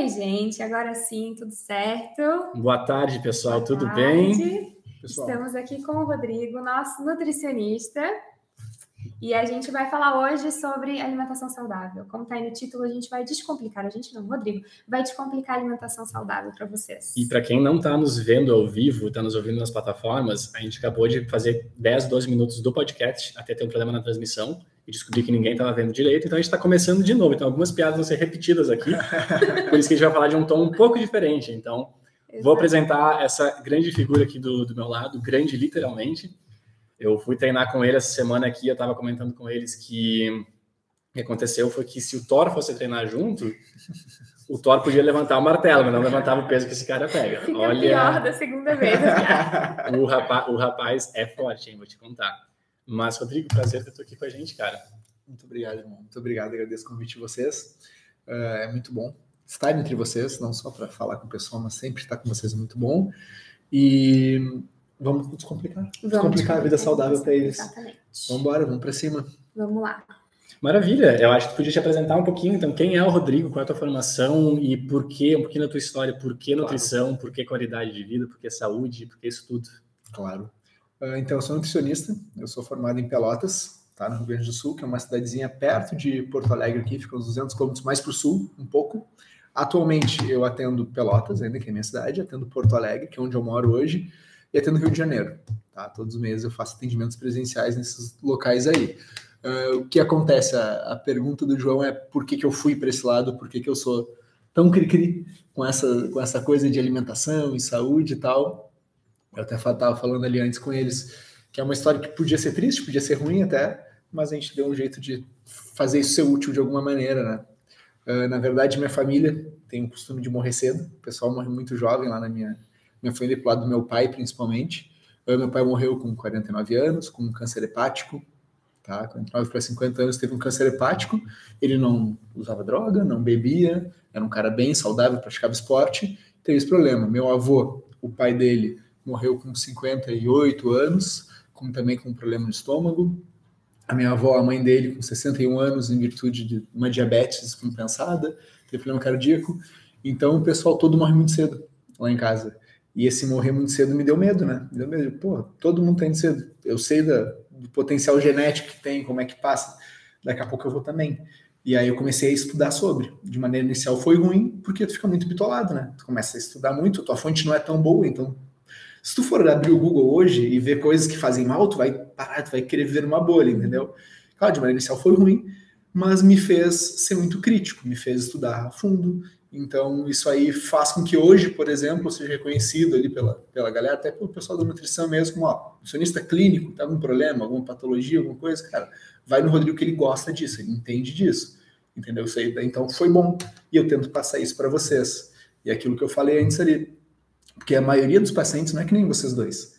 Oi, gente, agora sim, tudo certo? Boa tarde, pessoal, Boa tudo tarde. bem? Pessoal. Estamos aqui com o Rodrigo, nosso nutricionista, e a gente vai falar hoje sobre alimentação saudável. Como está aí no título, a gente vai descomplicar, a gente não, Rodrigo, vai descomplicar a alimentação saudável para vocês. E para quem não está nos vendo ao vivo, está nos ouvindo nas plataformas, a gente acabou de fazer 10, 12 minutos do podcast, até ter um problema na transmissão, e descobri que ninguém estava vendo direito, então a gente está começando de novo. Então algumas piadas vão ser repetidas aqui, por isso que a gente vai falar de um tom um pouco diferente. Então, Exato. vou apresentar essa grande figura aqui do, do meu lado, grande literalmente. Eu fui treinar com ele essa semana aqui, eu estava comentando com eles que o que aconteceu foi que se o Thor fosse treinar junto, o Thor podia levantar o martelo, mas não levantava o peso que esse cara pega. Fica Olha, pior da segunda vez. o, rapaz, o rapaz é forte, hein? Vou te contar. Mas, Rodrigo, prazer ter tu aqui com a gente, cara. Muito obrigado, irmão. Muito obrigado, agradeço o convite de vocês. É, é muito bom estar entre vocês, não só para falar com o pessoal, mas sempre estar com vocês é muito bom. E vamos descomplicar. Vamos descomplicar a vida saudável para eles. Exatamente. Vamos embora, vamos para cima. Vamos lá. Maravilha, eu acho que tu podia te apresentar um pouquinho, então, quem é o Rodrigo, qual é a tua formação e por que, um pouquinho da tua história, por que nutrição, claro. por que qualidade de vida, por que saúde, por que isso tudo. Claro. Ah, então, eu sou nutricionista, eu sou formado em Pelotas, tá, no Rio Grande do Sul, que é uma cidadezinha perto de Porto Alegre aqui, fica uns 200 quilômetros mais para o sul, um pouco. Atualmente, eu atendo Pelotas, ainda que é minha cidade, atendo Porto Alegre, que é onde eu moro hoje, e atendo Rio de Janeiro. Tá? Todos os meses eu faço atendimentos presenciais nesses locais aí. Uh, o que acontece? A, a, pergunta do João é por que, que eu fui para esse lado, por que, que eu sou tão cri-cri com essa, com essa coisa de alimentação e saúde e tal. Eu até estava falando ali antes com eles que é uma história que podia ser triste, podia ser ruim até, mas a gente deu um jeito de fazer isso ser útil de alguma maneira, né? Uh, na verdade, minha família tem o costume de morrer cedo. O pessoal morre muito jovem lá na minha, minha família, pro lado do meu pai, principalmente. Uh, meu pai morreu com 49 anos, com um câncer hepático. Tá? 49 para 50 anos teve um câncer hepático. Ele não usava droga, não bebia, era um cara bem saudável, praticava esporte. Teve esse problema. Meu avô, o pai dele, morreu com 58 anos, com, também com um problema no estômago. A minha avó, a mãe dele, com 61 anos, em virtude de uma diabetes descompensada, teve problema cardíaco. Então o pessoal todo morre muito cedo lá em casa. E esse morrer muito cedo me deu medo, né? Me deu medo. Pô, todo mundo tá indo cedo. Eu sei da, do potencial genético que tem, como é que passa. Daqui a pouco eu vou também. E aí eu comecei a estudar sobre. De maneira inicial foi ruim, porque tu fica muito bitolado, né? Tu começa a estudar muito, tua fonte não é tão boa, então se tu for abrir o Google hoje e ver coisas que fazem mal, tu vai parar, tu vai querer viver numa bolha, entendeu? Claro, de maneira inicial foi ruim, mas me fez ser muito crítico, me fez estudar a fundo. Então, isso aí faz com que hoje, por exemplo, eu seja reconhecido ali pela, pela galera, até pelo pessoal da nutrição mesmo, ó, nutricionista clínico, tá algum problema, alguma patologia, alguma coisa, cara, vai no Rodrigo que ele gosta disso, ele entende disso, entendeu? Isso aí, então, foi bom. E eu tento passar isso para vocês. E aquilo que eu falei antes ali, porque a maioria dos pacientes não é que nem vocês dois.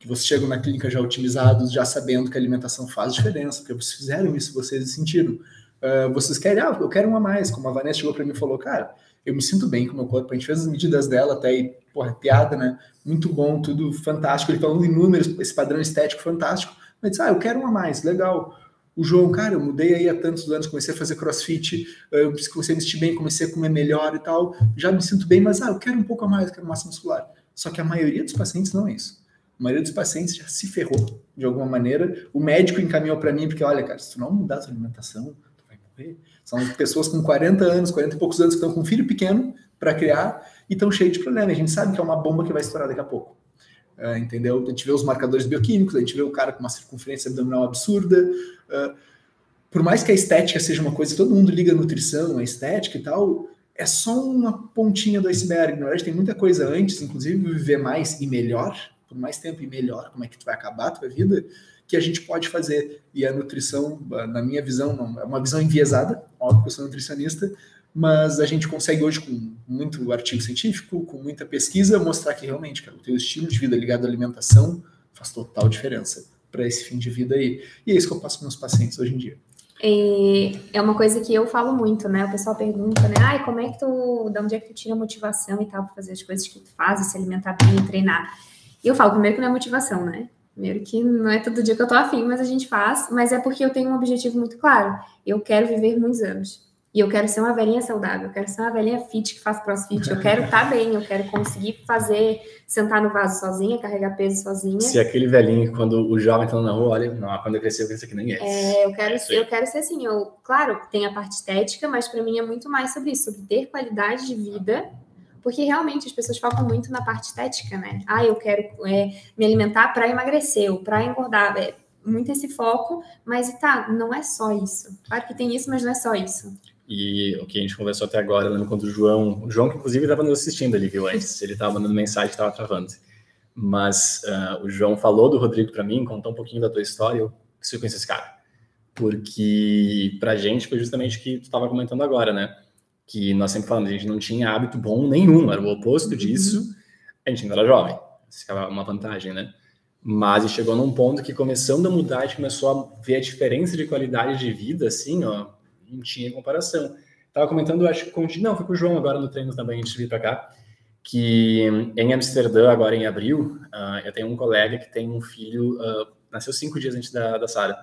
Que vocês chegam na clínica já otimizados, já sabendo que a alimentação faz diferença, porque vocês fizeram isso, vocês sentiram. Uh, vocês querem, ah, eu quero uma mais. Como a Vanessa chegou para mim e falou, cara, eu me sinto bem com o meu corpo. A gente fez as medidas dela até aí, porra, piada, né? Muito bom, tudo fantástico. Ele falando em números, esse padrão estético fantástico. Mas ah, eu quero uma mais, legal. O João, cara, eu mudei aí há tantos anos, comecei a fazer crossfit, eu comecei a me sentir bem, comecei a comer melhor e tal, já me sinto bem, mas ah, eu quero um pouco a mais, eu quero massa muscular. Só que a maioria dos pacientes não é isso. A maioria dos pacientes já se ferrou de alguma maneira. O médico encaminhou para mim, porque olha, cara, se tu não mudar a tua alimentação, tu vai morrer. São pessoas com 40 anos, 40 e poucos anos que estão com um filho pequeno para criar e estão cheios de problemas. A gente sabe que é uma bomba que vai estourar daqui a pouco. Uh, entendeu? A gente vê os marcadores bioquímicos, a gente vê o cara com uma circunferência abdominal absurda. Por mais que a estética seja uma coisa, todo mundo liga a nutrição, a estética e tal, é só uma pontinha do iceberg. Na verdade, tem muita coisa antes, inclusive viver mais e melhor, por mais tempo e melhor, como é que tu vai acabar a tua vida, que a gente pode fazer. E a nutrição, na minha visão, é uma visão enviesada, óbvio que eu sou nutricionista, mas a gente consegue hoje, com muito artigo científico, com muita pesquisa, mostrar que realmente cara, o teu estilo de vida ligado à alimentação faz total diferença para esse fim de vida aí. E é isso que eu passo para meus pacientes hoje em dia. É uma coisa que eu falo muito, né? O pessoal pergunta, né? Ai, como é que tu, de onde é que tu tira motivação e tal para fazer as coisas que tu faz, se alimentar bem, treinar? E eu falo, primeiro que não é motivação, né? Primeiro que não é todo dia que eu tô afim, mas a gente faz, mas é porque eu tenho um objetivo muito claro. Eu quero viver muitos anos. E eu quero ser uma velhinha saudável, eu quero ser uma velhinha fit que faz crossfit, eu quero estar tá bem, eu quero conseguir fazer, sentar no vaso sozinha, carregar peso sozinha. Se aquele velhinho, quando o jovem tá na rua, olha, não, quando eu crescer, eu ser que nem esse. É, eu quero, é eu quero ser assim, eu, claro, tem a parte estética, mas para mim é muito mais sobre isso, sobre ter qualidade de vida, porque realmente as pessoas focam muito na parte estética, né? Ah, eu quero é, me alimentar para emagrecer ou para engordar. É, muito esse foco, mas tá, não é só isso. Claro que tem isso, mas não é só isso. E o que a gente conversou até agora, lembro quando o João, o João que inclusive estava nos assistindo ali, viu, antes, ele estava mandando mensagem, estava travando. Mas uh, o João falou do Rodrigo para mim, contou um pouquinho da tua história, eu preciso conhecer esse cara. Porque pra gente foi justamente o que tu estava comentando agora, né? Que nós sempre falamos, a gente não tinha hábito bom nenhum, era o oposto disso, a gente ainda era jovem, isso é uma vantagem, né? Mas chegou num ponto que começando a mudar, a gente começou a ver a diferença de qualidade de vida, assim, ó, não tinha comparação. Tava comentando, acho que com, não, foi com o João agora no treino também, antes de vir para cá, que em Amsterdã, agora em abril, uh, eu tenho um colega que tem um filho, uh, nasceu cinco dias antes da, da Sara.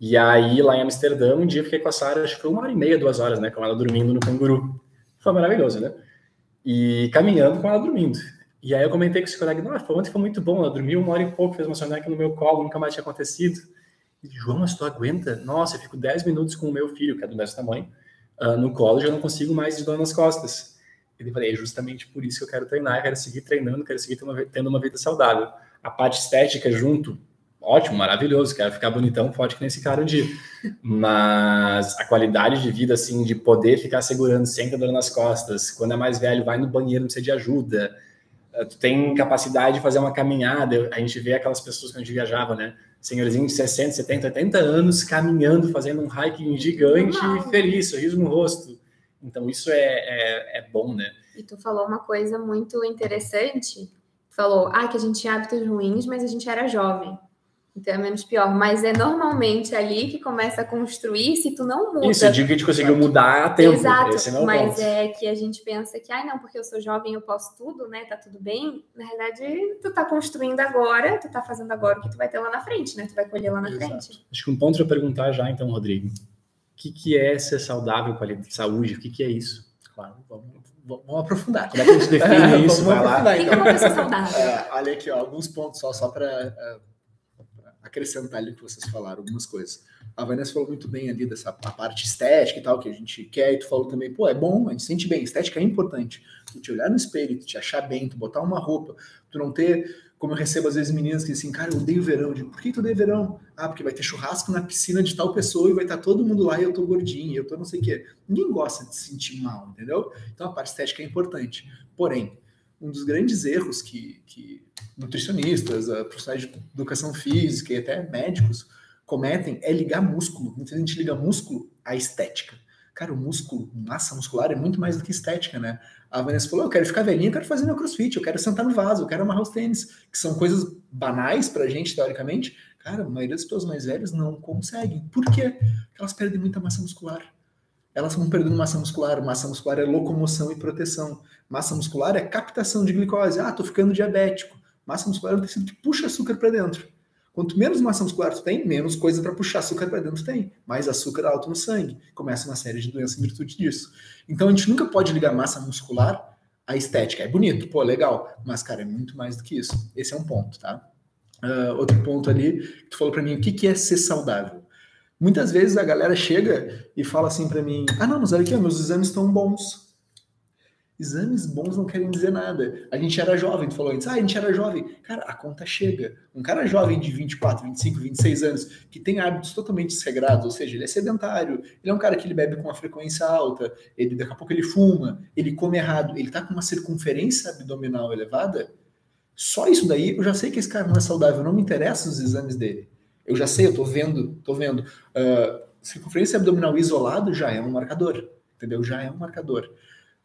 E aí, lá em Amsterdã, um dia fiquei com a Sara, acho que foi uma hora e meia, duas horas, né, com ela dormindo no canguru. Foi maravilhoso, né? E caminhando com ela dormindo. E aí eu comentei com esse colega, nossa, ontem foi muito bom, ela dormiu uma hora e pouco, fez uma soneca no meu colo, nunca mais tinha acontecido. João, mas tu aguenta? Nossa, eu fico 10 minutos com o meu filho, que é do mesmo tamanho, uh, no colo, já não consigo mais de dor nas costas. Ele falou, é justamente por isso que eu quero treinar, quero seguir treinando, quero seguir tendo uma, tendo uma vida saudável. A parte estética junto, ótimo, maravilhoso, quero ficar bonitão, forte que nem esse cara um dia. Mas a qualidade de vida, assim, de poder ficar segurando sem ter dor nas costas, quando é mais velho, vai no banheiro, precisa de ajuda, ah, tu tem capacidade de fazer uma caminhada, a gente vê aquelas pessoas que a gente viajava, né? Senhorzinho de 60, 70, 80 anos caminhando, fazendo um hiking gigante e feliz, sorriso no rosto. Então, isso é, é, é, bom, né? E tu falou uma coisa muito interessante. Tu falou, ah, que a gente tinha hábitos ruins, mas a gente era jovem. Então é menos pior. Mas é normalmente ali que começa a construir se tu não muda. Isso, eu digo que a gente conseguiu mudar a tempo. Exato, é mas ponto. é que a gente pensa que, ai, não, porque eu sou jovem, eu posso tudo, né? Tá tudo bem. Na realidade, tu tá construindo agora, tu tá fazendo agora o que tu vai ter lá na frente, né? Tu vai colher lá na Exato. frente. Acho que um ponto para perguntar já, então, Rodrigo. O que, que é ser saudável, saúde? O que, que é isso? Claro, vamos, vamos aprofundar. Como é que a gente define isso? Vai lá. O que, que é uma pessoa saudável? É, olha aqui, ó, alguns pontos só, só para uh, acrescentar ali que vocês falaram, algumas coisas. A Vanessa falou muito bem ali dessa parte estética e tal, que a gente quer, e tu falou também, pô, é bom, a gente sente bem, estética é importante. Tu te olhar no espelho, tu te achar bem, tu botar uma roupa, tu não ter, como eu recebo às vezes meninas que dizem, cara, eu odeio verão. Eu digo, por que tu odeia verão? Ah, porque vai ter churrasco na piscina de tal pessoa e vai estar todo mundo lá e eu tô gordinho, eu tô não sei o quê. Ninguém gosta de se sentir mal, entendeu? Então a parte estética é importante. Porém, um dos grandes erros que, que nutricionistas, profissionais de educação física e até médicos cometem é ligar músculo. Muita gente liga músculo à estética. Cara, o músculo, massa muscular é muito mais do que estética, né? A Vanessa falou: eu quero ficar velhinha, eu quero fazer meu crossfit, eu quero sentar no vaso, eu quero amarrar os tênis, que são coisas banais pra gente, teoricamente. Cara, a maioria das pessoas mais velhas não conseguem. Por quê? Porque elas perdem muita massa muscular. Elas vão perdendo massa muscular. Massa muscular é locomoção e proteção. Massa muscular é captação de glicose. Ah, tô ficando diabético. Massa muscular é um tecido que puxa açúcar para dentro. Quanto menos massa muscular tu tem, menos coisa para puxar açúcar para dentro tem. Mais açúcar alto no sangue. Começa uma série de doenças em virtude disso. Então a gente nunca pode ligar massa muscular à estética. É bonito, pô, legal. Mas, cara, é muito mais do que isso. Esse é um ponto, tá? Uh, outro ponto ali, tu falou para mim, o que, que é ser saudável? Muitas vezes a galera chega e fala assim para mim: ah, não, mas olha aqui, meus exames estão bons. Exames bons não querem dizer nada. A gente era jovem, tu falou antes, ah, a gente era jovem. Cara, a conta chega. Um cara jovem de 24, 25, 26 anos, que tem hábitos totalmente desregrados, ou seja, ele é sedentário, ele é um cara que ele bebe com uma frequência alta, ele daqui a pouco ele fuma, ele come errado, ele tá com uma circunferência abdominal elevada. Só isso daí, eu já sei que esse cara não é saudável, não me interessam os exames dele. Eu já sei, eu tô vendo, tô vendo. Uh, circunferência abdominal isolado já é um marcador, entendeu? Já é um marcador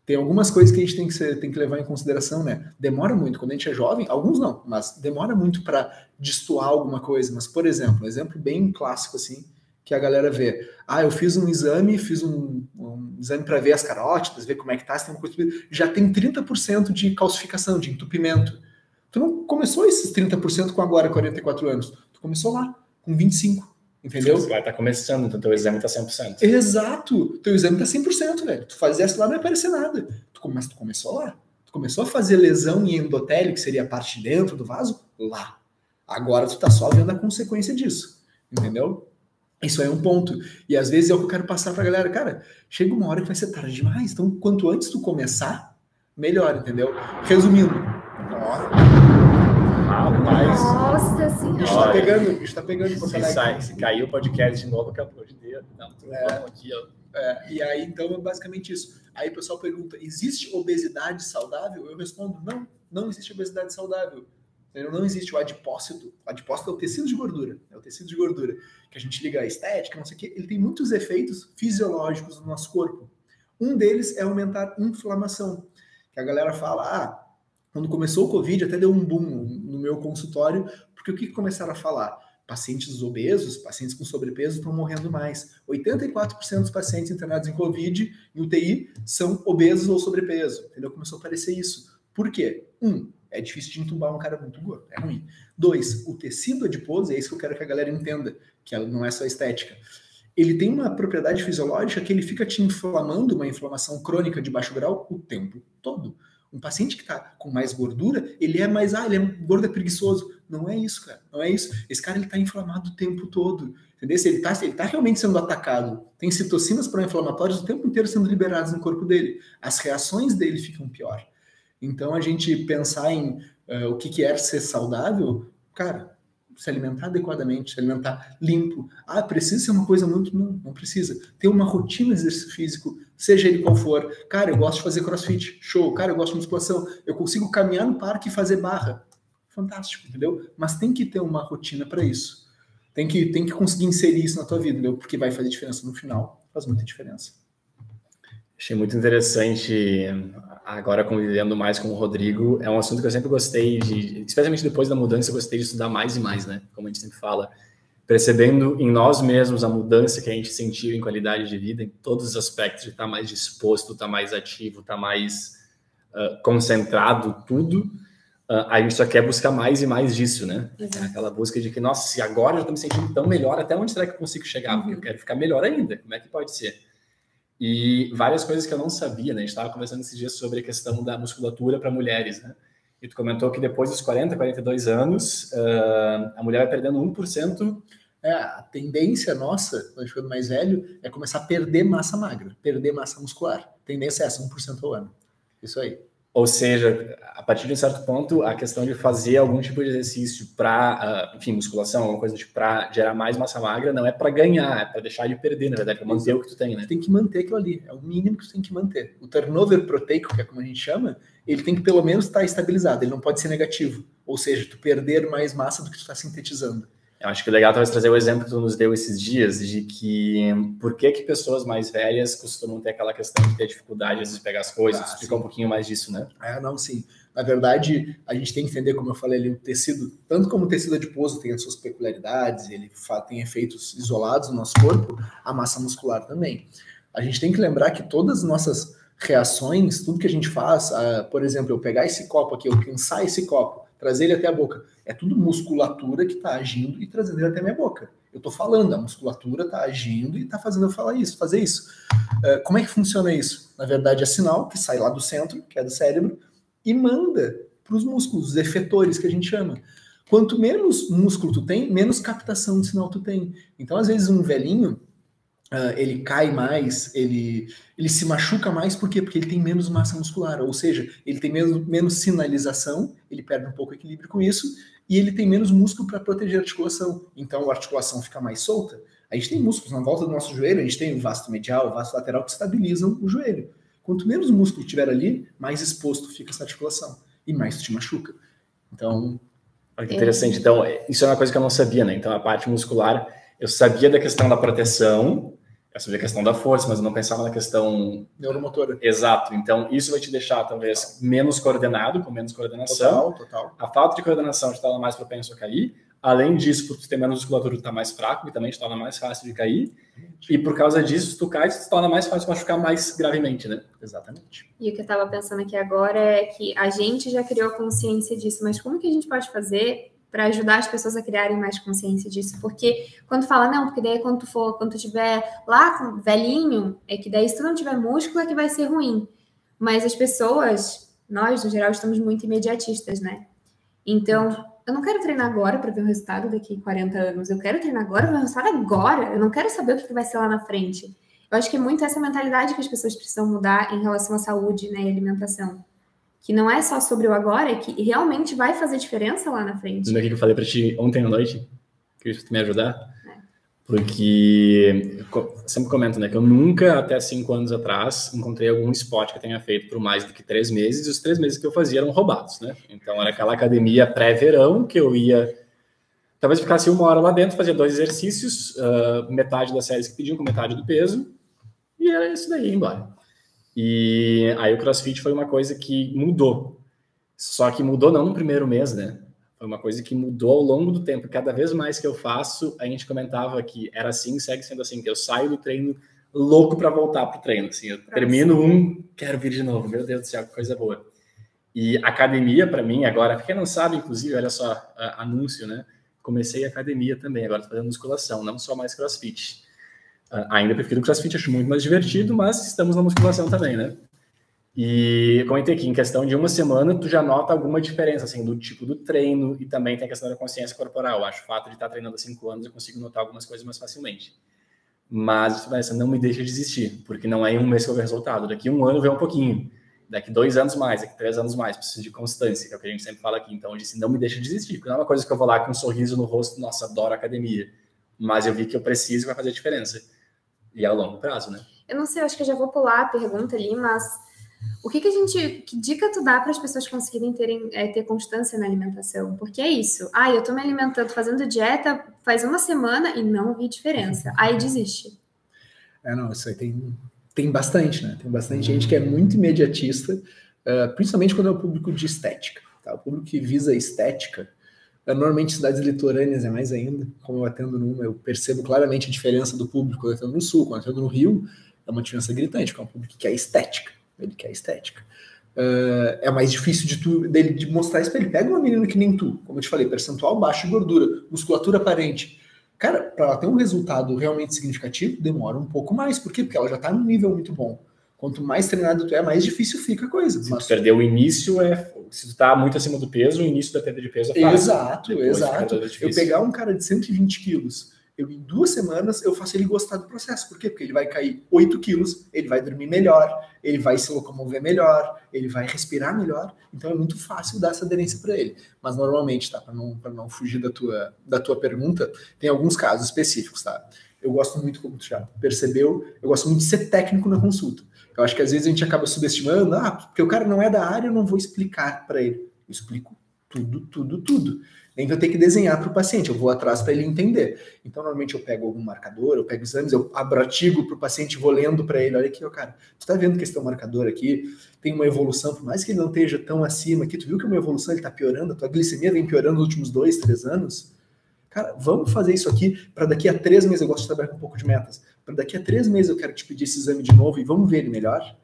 tem algumas coisas que a gente tem que, ser, tem que levar em consideração, né? Demora muito, quando a gente é jovem, alguns não, mas demora muito para destoar alguma coisa. Mas, por exemplo, um exemplo bem clássico, assim, que a galera vê. Ah, eu fiz um exame, fiz um, um exame para ver as carótidas, ver como é que tá, se tem uma coisa. Já tem 30% de calcificação, de entupimento. Tu não começou esses 30% com agora 44 anos. Tu começou lá, com 25. Entendeu? Você vai estar começando, então teu exame está 100%. Exato. Teu exame tá 100%, velho. Tu isso lá, não ia aparecer nada. Tu, mas tu começou lá. Tu começou a fazer lesão em endotélio, que seria a parte de dentro do vaso, lá. Agora tu tá só vendo a consequência disso. Entendeu? Isso aí é um ponto. E às vezes é o que eu quero passar pra galera. Cara, chega uma hora que vai ser tarde demais. Então, quanto antes tu começar, melhor, entendeu? Resumindo. Rapaz, Nossa O bicho senhora. tá pegando, o bicho tá pegando. se, sai, se cair o podcast de novo, acabou de ter. Não, tudo É. bom aqui, ó. É, e aí, então, é basicamente isso. Aí o pessoal pergunta: existe obesidade saudável? Eu respondo: não, não existe obesidade saudável. Não existe o adipócito. O adipócito é o tecido de gordura. É o tecido de gordura que a gente liga à estética, não sei o quê. Ele tem muitos efeitos fisiológicos no nosso corpo. Um deles é aumentar inflamação. Que a galera fala: ah, quando começou o Covid, até deu um boom meu consultório, porque o que começaram a falar? Pacientes obesos, pacientes com sobrepeso estão morrendo mais. 84% dos pacientes internados em Covid, em UTI, são obesos ou sobrepeso. Entendeu? Começou a aparecer isso. Por quê? Um, é difícil de entubar um cara muito gordo, é ruim. Dois, o tecido adiposo, é isso que eu quero que a galera entenda, que não é só estética. Ele tem uma propriedade fisiológica que ele fica te inflamando, uma inflamação crônica de baixo grau, o tempo todo. Um paciente que está com mais gordura, ele é mais, ah, ele é gordo, é preguiçoso. Não é isso, cara. Não é isso. Esse cara, ele está inflamado o tempo todo. Entendeu? Ele está ele tá realmente sendo atacado. Tem citocinas pró-inflamatórias o tempo inteiro sendo liberadas no corpo dele. As reações dele ficam pior. Então, a gente pensar em uh, o que, que é ser saudável, cara, se alimentar adequadamente, se alimentar limpo. Ah, precisa ser uma coisa muito. Não, não precisa. Ter uma rotina de exercício físico, seja ele qual for. Cara, eu gosto de fazer crossfit, show. Cara, eu gosto de musculação. Eu consigo caminhar no parque e fazer barra. Fantástico, entendeu? Mas tem que ter uma rotina para isso. Tem que, tem que conseguir inserir isso na tua vida, entendeu? Porque vai fazer diferença no final. Faz muita diferença. Achei muito interessante agora convivendo mais com o Rodrigo. É um assunto que eu sempre gostei de, especialmente depois da mudança, eu gostei de estudar mais e mais, né? Como a gente sempre fala, percebendo em nós mesmos a mudança que a gente sentiu em qualidade de vida, em todos os aspectos, de estar mais disposto, estar mais ativo, estar mais uh, concentrado, tudo. Uh, a gente só quer buscar mais e mais disso, né? Exato. Aquela busca de que, nossa, se agora eu estou me sentindo tão melhor, até onde será que eu consigo chegar? Porque eu quero ficar melhor ainda. Como é que pode ser? E várias coisas que eu não sabia, né? A gente estava conversando esses dias sobre a questão da musculatura para mulheres, né? E tu comentou que depois dos 40, 42 anos, uh, a mulher vai perdendo 1%. É, a tendência nossa, quando a gente ficando mais velho, é começar a perder massa magra, perder massa muscular. A tendência é essa, 1% ao ano. Isso aí. Ou seja, a partir de um certo ponto, a questão de fazer algum tipo de exercício para, uh, enfim, musculação, alguma coisa tipo, para gerar mais massa magra, não é para ganhar, é para deixar de perder, na verdade, para manter o que tu tem, né? Tu tem que manter aquilo ali, é o mínimo que tu tem que manter. O turnover proteico, que é como a gente chama, ele tem que pelo menos estar estabilizado, ele não pode ser negativo. Ou seja, tu perder mais massa do que tu está sintetizando. Eu acho que legal talvez trazer o exemplo que tu nos deu esses dias de que por que que pessoas mais velhas costumam ter aquela questão de ter dificuldade vezes de pegar as coisas. Ah, Explica um pouquinho mais disso, né? É, não, sim. Na verdade, a gente tem que entender, como eu falei ali, o tecido, tanto como o tecido adiposo tem as suas peculiaridades, ele tem efeitos isolados no nosso corpo, a massa muscular também. A gente tem que lembrar que todas as nossas reações, tudo que a gente faz, uh, por exemplo, eu pegar esse copo aqui, eu cansar esse copo, trazer ele até a boca, é tudo musculatura que está agindo e trazendo ele até minha boca. Eu estou falando, a musculatura está agindo e está fazendo eu falar isso, fazer isso. Uh, como é que funciona isso? Na verdade, é sinal que sai lá do centro, que é do cérebro, e manda para os músculos, os efetores que a gente chama. Quanto menos músculo tu tem, menos captação de sinal tu tem. Então, às vezes, um velhinho, uh, ele cai mais, ele, ele se machuca mais, por quê? Porque ele tem menos massa muscular, ou seja, ele tem menos, menos sinalização, ele perde um pouco o equilíbrio com isso, e ele tem menos músculo para proteger a articulação. Então, a articulação fica mais solta. A gente tem músculos na volta do nosso joelho, a gente tem o vasto medial, o vasto lateral que estabilizam o joelho. Quanto menos músculo tiver ali, mais exposto fica essa articulação e mais te machuca. Então. Olha que interessante. Então, isso é uma coisa que eu não sabia, né? Então, a parte muscular, eu sabia da questão da proteção, eu sabia a questão da força, mas eu não pensava na questão. Neuromotora. Exato. Então, isso vai te deixar, talvez, menos coordenado, com menos coordenação. Total, total. A falta de coordenação te torna mais propenso a cair. Além disso, por tu ter menos musculatura, tu tá mais fraco, que também te torna mais fácil de cair. E por causa disso, se tu cai, se torna mais fácil machucar mais gravemente, né? Exatamente. E o que eu estava pensando aqui agora é que a gente já criou consciência disso, mas como que a gente pode fazer para ajudar as pessoas a criarem mais consciência disso. Porque quando fala, não, porque daí quando tu for, quando tu tiver lá velhinho, é que daí se tu não tiver músculo é que vai ser ruim. Mas as pessoas, nós, no geral, estamos muito imediatistas, né? Então, eu não quero treinar agora para ver o resultado daqui 40 anos. Eu quero treinar agora para ver o resultado agora. Eu não quero saber o que vai ser lá na frente. Eu acho que é muito essa mentalidade que as pessoas precisam mudar em relação à saúde né, e alimentação. Que não é só sobre o agora, é que realmente vai fazer diferença lá na frente. Lembra que eu falei para ti ontem à noite? Que tu me ajudar? Porque eu sempre comento, né, que eu nunca, até cinco anos atrás, encontrei algum spot que eu tenha feito por mais do que três meses, e os três meses que eu fazia eram roubados, né? Então era aquela academia pré-verão que eu ia, talvez ficasse uma hora lá dentro, fazia dois exercícios, uh, metade das séries que pediam com metade do peso, e era isso daí, embora. E aí o CrossFit foi uma coisa que mudou. Só que mudou não no primeiro mês, né? Foi uma coisa que mudou ao longo do tempo. Cada vez mais que eu faço, a gente comentava que era assim, segue sendo assim, que eu saio do treino louco para voltar pro treino. Assim, eu termino um, quero vir de novo. Meu Deus do céu, que coisa boa. E academia para mim agora, quem não sabe, inclusive, olha só, anúncio, né? Comecei academia também, agora tô fazendo musculação, não só mais CrossFit. Uh, ainda prefiro CrossFit, acho muito mais divertido, mas estamos na musculação também, né? E comentei aqui, em questão de uma semana, tu já nota alguma diferença, assim, do tipo do treino e também tem a questão da consciência corporal. Eu acho o fato de estar treinando há cinco anos, eu consigo notar algumas coisas mais facilmente. Mas isso não me deixa desistir, porque não é em um mês que eu ver resultado. Daqui um ano vem um pouquinho, daqui dois anos mais, daqui três anos mais. Preciso de constância, que é o que a gente sempre fala aqui. Então, eu disse, não me deixa desistir, porque não é uma coisa que eu vou lá com um sorriso no rosto, nossa, adoro academia. Mas eu vi que eu preciso e vai fazer diferença. E é a longo prazo, né? Eu não sei, eu acho que eu já vou pular a pergunta ali, mas o que, que a gente, que dica tu dá para as pessoas conseguirem terem, é, ter constância na alimentação? Porque é isso. Ah, eu estou me alimentando, fazendo dieta faz uma semana e não vi diferença. Aí desiste. É, não, isso aí tem, tem bastante, né? Tem bastante gente que é muito imediatista, uh, principalmente quando é o público de estética. Tá? O público que visa estética, uh, normalmente cidades litorâneas é mais ainda. Como eu atendo numa, eu percebo claramente a diferença do público quando eu atendo no sul, quando eu atendo no Rio, é uma diferença gritante, que é um público que é estética ele quer estética. Uh, é mais difícil de tu, dele de mostrar isso pra ele. Pega uma menina que nem tu, como eu te falei, percentual baixo de gordura, musculatura aparente. Cara, para ela ter um resultado realmente significativo, demora um pouco mais. Por quê? Porque ela já tá num nível muito bom. Quanto mais treinado tu é, mais difícil fica a coisa. Se Mas... perder o início, é. Se tu tá muito acima do peso, o início da perda de peso é fácil. Exato, Depois exato. Eu pegar um cara de 120 quilos eu em duas semanas eu faço ele gostar do processo. Por quê? Porque ele vai cair 8 quilos, ele vai dormir melhor, ele vai se locomover melhor, ele vai respirar melhor. Então é muito fácil dar essa aderência para ele. Mas normalmente, tá? Para não, não fugir da tua, da tua pergunta, tem alguns casos específicos, tá? Eu gosto muito, como tu já percebeu, eu gosto muito de ser técnico na consulta. Eu acho que às vezes a gente acaba subestimando, ah, porque o cara não é da área, eu não vou explicar para ele. Eu explico tudo, tudo, tudo nem que eu tenho que desenhar para o paciente, eu vou atrás para ele entender. Então, normalmente eu pego algum marcador, eu pego exames, eu abro artigo para o paciente, vou lendo para ele, olha aqui, ó, cara, tu está vendo que esse teu marcador aqui tem uma evolução, por mais que ele não esteja tão acima aqui, tu viu que uma evolução ele está piorando, a tua glicemia vem piorando nos últimos dois, três anos? Cara, vamos fazer isso aqui para daqui a três meses, eu gosto de trabalhar com um pouco de metas, para daqui a três meses eu quero te pedir esse exame de novo e vamos ver ele melhor?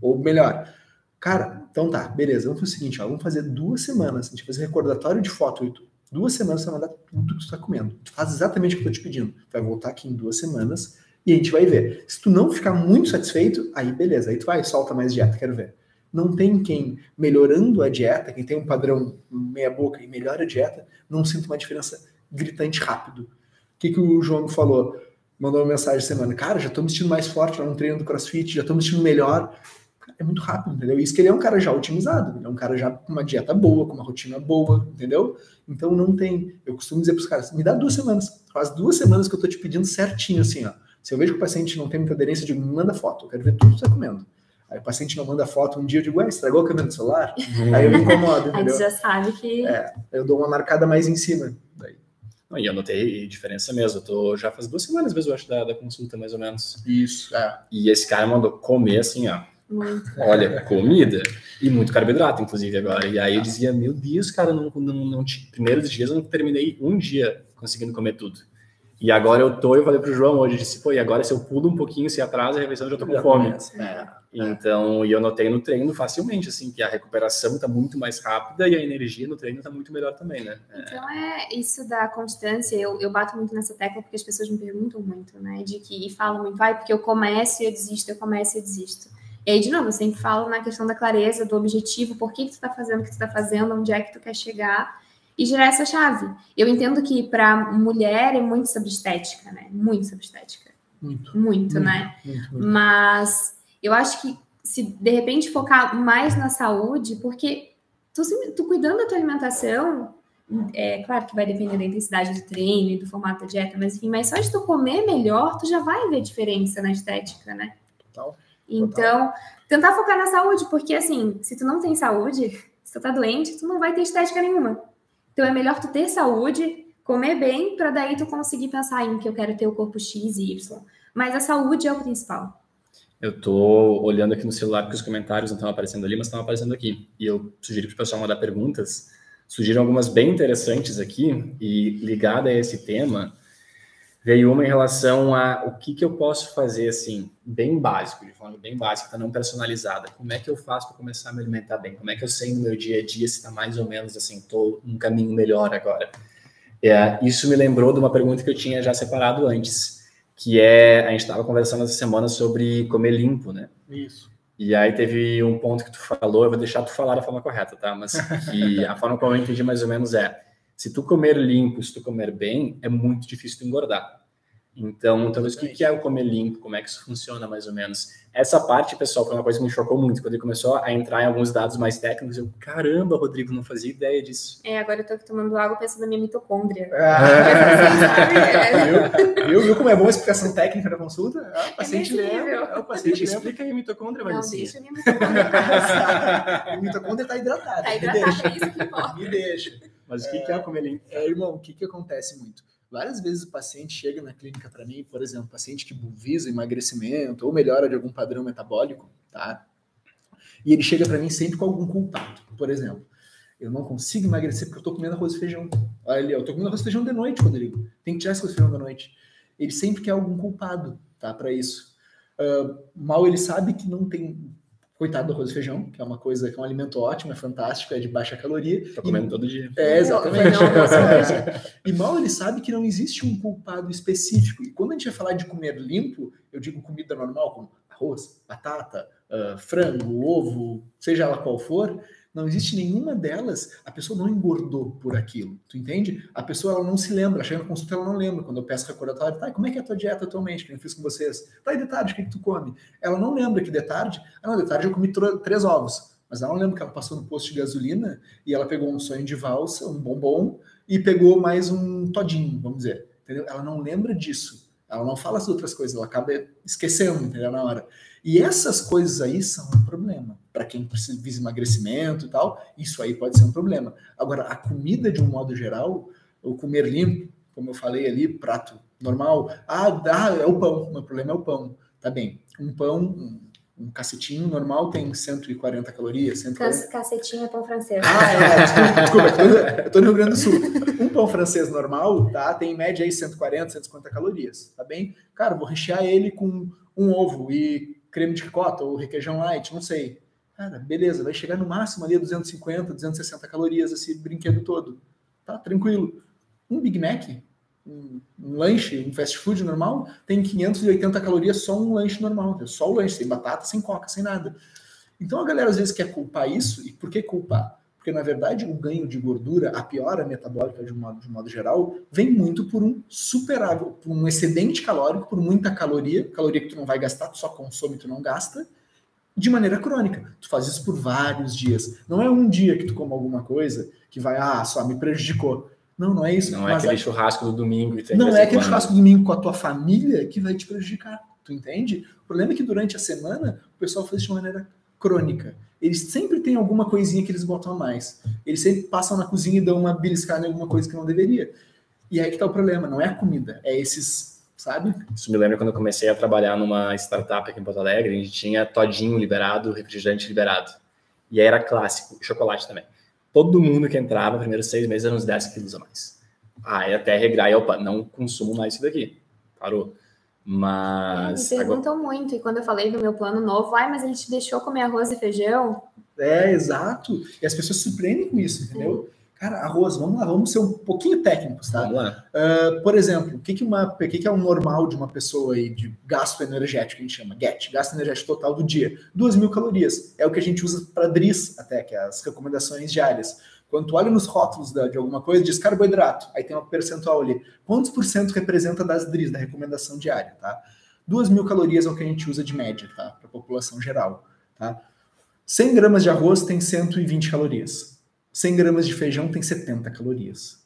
Ou melhor, cara, então tá, beleza, vamos fazer o seguinte, ó, vamos fazer duas semanas, a gente fazer recordatório de foto, duas semanas você vai mandar tudo que você está comendo. Tu faz exatamente o que eu estou te pedindo. Vai voltar aqui em duas semanas e a gente vai ver. Se tu não ficar muito satisfeito, aí beleza, aí tu vai, solta mais dieta, quero ver. Não tem quem, melhorando a dieta, quem tem um padrão meia boca e melhora a dieta, não sinta uma diferença gritante rápido. O que, que o João falou? Mandou uma mensagem semana, cara, já estou me sentindo mais forte lá no treino do CrossFit, já estou me sentindo melhor é muito rápido, entendeu? Isso que ele é um cara já otimizado, ele é um cara já com uma dieta boa, com uma rotina boa, entendeu? Então não tem. Eu costumo dizer para os caras, me dá duas semanas. Faz duas semanas que eu tô te pedindo certinho, assim, ó. Se eu vejo que o paciente não tem muita aderência, eu digo, me manda foto, eu quero ver tudo que você está comendo. Aí o paciente não manda foto um dia, eu digo, ué, estragou a câmera do celular? Aí eu me incomodo, entendeu? Aí já sabe que. É, eu dou uma marcada mais em cima. Daí. Não, e eu notei diferença mesmo. Eu tô já faz duas semanas mesmo, eu acho, da, da consulta, mais ou menos. Isso, é. E esse cara mandou comer assim, ó muito. Olha, comida e muito carboidrato, inclusive, agora. E aí eu dizia, meu Deus, cara, não, não, não, primeiros dias eu não terminei um dia conseguindo comer tudo. E agora eu tô, eu falei pro João hoje, disse, pô, e agora se eu pulo um pouquinho, se atrasa a refeição, eu já tô com fome. É. Então, e eu notei no treino facilmente, assim, que a recuperação está muito mais rápida e a energia no treino está muito melhor também, né? É. Então, é isso da constância. Eu, eu bato muito nessa tecla porque as pessoas me perguntam muito, né? De que, e falam muito, ai, porque eu começo e eu desisto, eu começo e eu desisto. E aí, de novo, eu sempre falo na questão da clareza, do objetivo, por que, que tu está fazendo o que tu está fazendo, onde é que tu quer chegar e gerar essa chave. Eu entendo que para mulher é muito sobre estética, né? Muito sobre estética. Muito. Muito, muito né? Muito, muito. Mas eu acho que se de repente focar mais na saúde, porque tu, tu cuidando da tua alimentação, é claro que vai depender da intensidade do treino e do formato da dieta, mas enfim, mas só de tu comer melhor, tu já vai ver diferença na estética, né? Total. Então, tentar focar na saúde, porque assim, se tu não tem saúde, se tu tá doente, tu não vai ter estética nenhuma. Então é melhor tu ter saúde, comer bem, para daí tu conseguir pensar em que eu quero ter o corpo X e Y. Mas a saúde é o principal. Eu tô olhando aqui no celular porque os comentários não estão aparecendo ali, mas estão aparecendo aqui. E eu sugeri para o pessoal mandar perguntas. Surgiram algumas bem interessantes aqui e ligada a esse tema, veio uma em relação a o que, que eu posso fazer assim, bem básico, de forma bem básica, não personalizada. Como é que eu faço para começar a me alimentar bem? Como é que eu sei no meu dia a dia se está mais ou menos assim, estou num caminho melhor agora? É, isso me lembrou de uma pergunta que eu tinha já separado antes que é, a gente estava conversando essa semana sobre comer limpo, né? Isso. E aí teve um ponto que tu falou, eu vou deixar tu falar da forma correta, tá? Mas que a forma como eu entendi mais ou menos é, se tu comer limpo, se tu comer bem, é muito difícil tu engordar. Então, talvez o que é o comer limpo? Como é que isso funciona mais ou menos? Essa parte, pessoal, foi uma coisa que me chocou muito. Quando ele começou a entrar em alguns dados mais técnicos, eu, caramba, Rodrigo, não fazia ideia disso. É, agora eu tô aqui tomando água pensando na minha mitocôndria. Ah, viu, viu como é boa a explicação técnica da consulta? Ah, o paciente é lembra. É, o paciente explica aí a mitocôndria, Não, deixa a minha mitocôndria. a mitocôndria tá hidratada. Tá hidratada, é isso que importa. Me deixa. Mas o que, é, que é o comer limpo? É, irmão, o que, que acontece muito? Várias vezes o paciente chega na clínica para mim, por exemplo, paciente que visa emagrecimento ou melhora de algum padrão metabólico, tá? E ele chega para mim sempre com algum culpado. Por exemplo, eu não consigo emagrecer porque eu tô comendo arroz e feijão. Olha ali, eu tô comendo arroz e feijão de noite, Rodrigo. Tem que tirar esse arroz e feijão da noite. Ele sempre quer algum culpado, tá? Para isso. Uh, mal ele sabe que não tem Coitado do arroz e feijão, que é uma coisa, que é um alimento ótimo, é fantástico, é de baixa caloria. Tô comendo e... todo dia. É, exatamente. e mal ele sabe que não existe um culpado específico. E quando a gente vai falar de comer limpo, eu digo comida normal, como arroz, batata, uh, frango, ovo, seja ela qual for, não existe nenhuma delas, a pessoa não engordou por aquilo, tu entende? A pessoa ela não se lembra, chega na consulta ela não lembra, quando eu peço recordatório, tá, como é que é a tua dieta atualmente, que eu fiz com vocês? Tá, e de tarde, o que, que tu come? Ela não lembra que de tarde, ah não, de tarde eu comi três ovos, mas ela não lembra que ela passou no posto de gasolina e ela pegou um sonho de valsa, um bombom, e pegou mais um todinho, vamos dizer, entendeu? Ela não lembra disso, ela não fala as outras coisas, ela acaba esquecendo, entendeu, na hora. E essas coisas aí são um problema. Para quem precisa visa emagrecimento e tal, isso aí pode ser um problema. Agora, a comida, de um modo geral, o comer limpo, como eu falei ali, prato normal, ah, dá, é o pão, o meu problema é o pão. Tá bem, um pão, um cacetinho normal tem 140 calorias. 140... Cacetinho é pão francês. Ah, é, desculpa, desculpa eu tô no Rio Grande do Sul. Um pão francês normal, tá, tem em média aí 140, 150 calorias, tá bem? Cara, vou rechear ele com um ovo e creme de ricota ou requeijão light, não sei. Cara, beleza, vai chegar no máximo ali a 250, 260 calorias esse brinquedo todo. Tá tranquilo. Um Big Mac, um, lanche, um fast food normal, tem 580 calorias só um lanche normal, só o lanche, sem batata, sem coca, sem nada. Então a galera às vezes quer culpar isso, e por que culpar? Porque, na verdade, o ganho de gordura, a piora metabólica de modo, de modo geral, vem muito por um superável, por um excedente calórico, por muita caloria, caloria que tu não vai gastar, tu só consome, tu não gasta, de maneira crônica. Tu faz isso por vários dias. Não é um dia que tu come alguma coisa que vai, ah, só me prejudicou. Não, não é isso. Não é aquele churrasco do domingo. Não é aquele churrasco do domingo com a tua família que vai te prejudicar. Tu entende? O problema é que durante a semana o pessoal faz de maneira crônica eles sempre têm alguma coisinha que eles botam a mais. Eles sempre passam na cozinha e dão uma beliscada em alguma coisa que não deveria. E aí que tá o problema, não é a comida, é esses, sabe? Isso me lembra quando eu comecei a trabalhar numa startup aqui em Porto Alegre, a gente tinha todinho liberado, refrigerante liberado. E aí era clássico, chocolate também. Todo mundo que entrava, primeiros seis meses, eram uns 10 quilos a mais. Aí até regrar e opa, não consumo mais isso daqui. Parou. Mas. Me perguntam agora... muito, e quando eu falei do meu plano novo, ai, mas ele te deixou comer arroz e feijão? É, exato. E as pessoas se surpreendem com isso, entendeu? Cara, arroz, vamos lá, vamos ser um pouquinho técnicos, tá? Vamos lá. Uh, por exemplo, o que, que, uma, que, que é o normal de uma pessoa aí, de gasto energético, a gente chama GET, gasto energético total do dia? 2 mil calorias. É o que a gente usa para DRIS, até, que é as recomendações diárias. Quando tu olha nos rótulos da, de alguma coisa, diz carboidrato, aí tem uma percentual ali. Quantos por cento representa das DRIs, da recomendação diária, tá? 2 mil calorias é o que a gente usa de média, tá? Para a população geral, tá? 100 gramas de arroz tem 120 calorias. 100 gramas de feijão tem 70 calorias.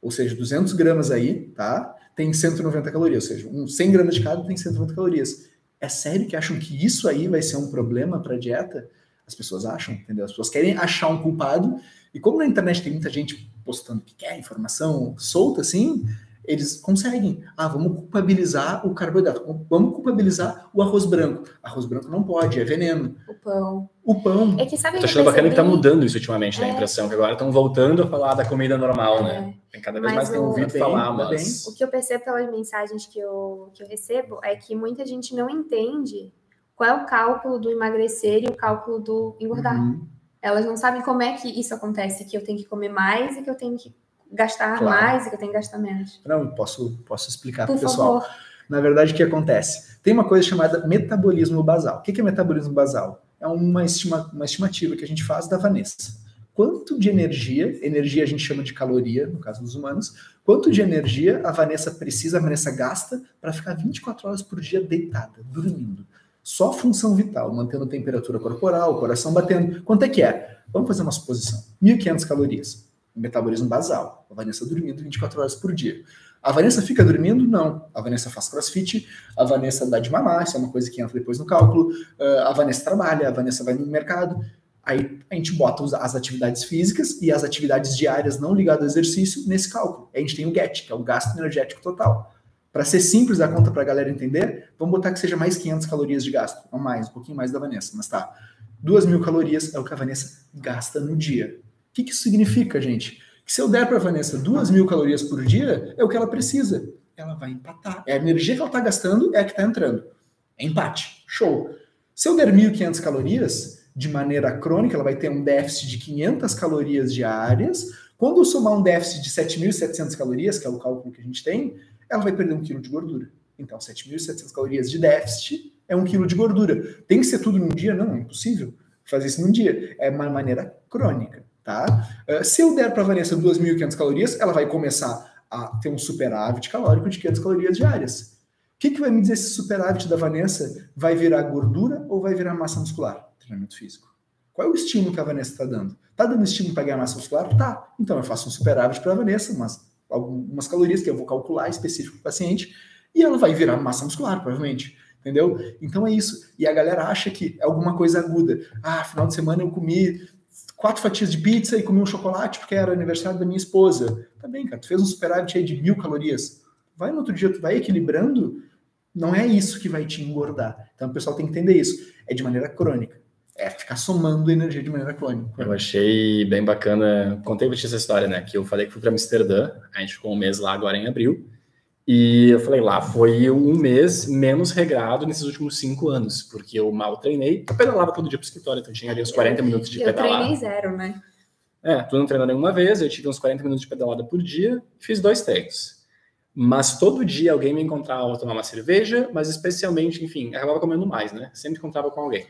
Ou seja, 200 gramas aí, tá? Tem 190 calorias. Ou seja, um 100 gramas de cada tem 190 calorias. É sério que acham que isso aí vai ser um problema para dieta? As pessoas acham, entendeu? As pessoas querem achar um culpado. E como na internet tem muita gente postando que quer informação solta, assim, eles conseguem. Ah, vamos culpabilizar o carboidrato, vamos culpabilizar o arroz branco. Arroz branco não pode, é veneno. O pão. O pão. É que sabe Tô achando bacana que tá mudando isso ultimamente, é. a impressão, que agora estão voltando a falar da comida normal, é. né? Tem cada vez mas mais tem ouvido bem, falar, mas... O que eu percebo pelas mensagens que eu, que eu recebo é que muita gente não entende qual é o cálculo do emagrecer e o cálculo do engordar. Uhum. Elas não sabem como é que isso acontece, que eu tenho que comer mais e que eu tenho que gastar claro. mais e que eu tenho que gastar menos. Não, posso, posso explicar para o pessoal. Favor. Na verdade, o que acontece? Tem uma coisa chamada metabolismo basal. O que é metabolismo basal? É uma, estima, uma estimativa que a gente faz da Vanessa. Quanto de energia, energia a gente chama de caloria, no caso dos humanos, quanto de energia a Vanessa precisa, a Vanessa gasta para ficar 24 horas por dia deitada, dormindo. Só função vital, mantendo a temperatura corporal, o coração batendo. Quanto é que é? Vamos fazer uma suposição. 1.500 calorias metabolismo basal. A Vanessa dormindo 24 horas por dia. A Vanessa fica dormindo? Não. A Vanessa faz crossfit, a Vanessa dá de mamar, isso é uma coisa que entra depois no cálculo. Uh, a Vanessa trabalha, a Vanessa vai no mercado. Aí a gente bota as atividades físicas e as atividades diárias não ligadas ao exercício nesse cálculo. Aí a gente tem o GET, que é o gasto energético total. Para ser simples a conta para a galera entender, vamos botar que seja mais 500 calorias de gasto. Não mais, um pouquinho mais da Vanessa, mas tá. 2 mil calorias é o que a Vanessa gasta no dia. O que, que isso significa, gente? Que se eu der para a Vanessa duas mil calorias por dia, é o que ela precisa. Ela vai empatar. É a energia que ela está gastando, é a que está entrando. É empate. Show. Se eu der 1.500 calorias, de maneira crônica, ela vai ter um déficit de 500 calorias diárias. Quando eu somar um déficit de 7.700 calorias, que é o cálculo que a gente tem, ela vai perder um quilo de gordura. Então, 7.700 calorias de déficit é um quilo de gordura. Tem que ser tudo num dia? Não, é impossível fazer isso num dia. É uma maneira crônica tá? Uh, se eu der para a Vanessa 2.500 calorias, ela vai começar a ter um superávit calórico de 500 calorias diárias. O que, que vai me dizer se esse superávit da Vanessa vai virar gordura ou vai virar massa muscular? Treinamento físico. Qual é o estímulo que a Vanessa está dando? Está dando estímulo para ganhar massa muscular? Tá. Então eu faço um superávit para a Vanessa, umas, algumas calorias que eu vou calcular específico para o paciente, e ela vai virar massa muscular, provavelmente. Entendeu? Então é isso. E a galera acha que é alguma coisa aguda. Ah, final de semana eu comi quatro fatias de pizza e comi um chocolate porque era aniversário da minha esposa. Tá bem, cara, tu fez um superávit aí de mil calorias. Vai no outro dia, tu vai equilibrando, não é isso que vai te engordar. Então o pessoal tem que entender isso. É de maneira crônica. É ficar somando energia de maneira crônica. Eu achei bem bacana. Contei pra ti essa história, né? Que eu falei que fui para Amsterdã, a gente ficou um mês lá agora em abril. E eu falei, lá foi um mês menos regrado nesses últimos cinco anos, porque eu mal treinei. Eu pedalava todo dia pro escritório, então tinha ali uns 40 minutos de pedalada. Eu treinei zero, né? É, tu não treinou nenhuma vez, eu tive uns 40 minutos de pedalada por dia, fiz dois treinos. Mas todo dia alguém me encontrava para tomar uma cerveja, mas especialmente, enfim, acabava comendo mais, né? Sempre encontrava com alguém.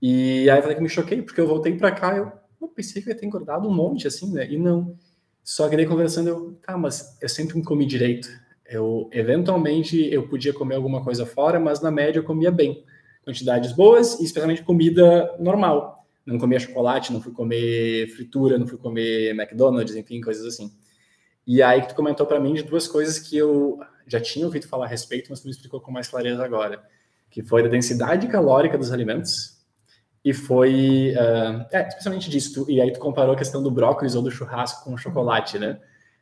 E aí eu falei que me choquei, porque eu voltei para cá, eu, eu pensei que eu ia ter engordado um monte, assim, né? E não. Só que daí conversando, eu, tá, mas eu sempre me comi direito eu eventualmente eu podia comer alguma coisa fora, mas na média eu comia bem, quantidades boas e especialmente comida normal. Não comia chocolate, não fui comer fritura, não fui comer McDonald's, enfim, coisas assim. E aí que tu comentou para mim de duas coisas que eu já tinha ouvido falar a respeito, mas tu me explicou com mais clareza agora, que foi da densidade calórica dos alimentos e foi, uh, é, especialmente disso. Tu, e aí tu comparou a questão do brócolis ou do churrasco com o chocolate, né?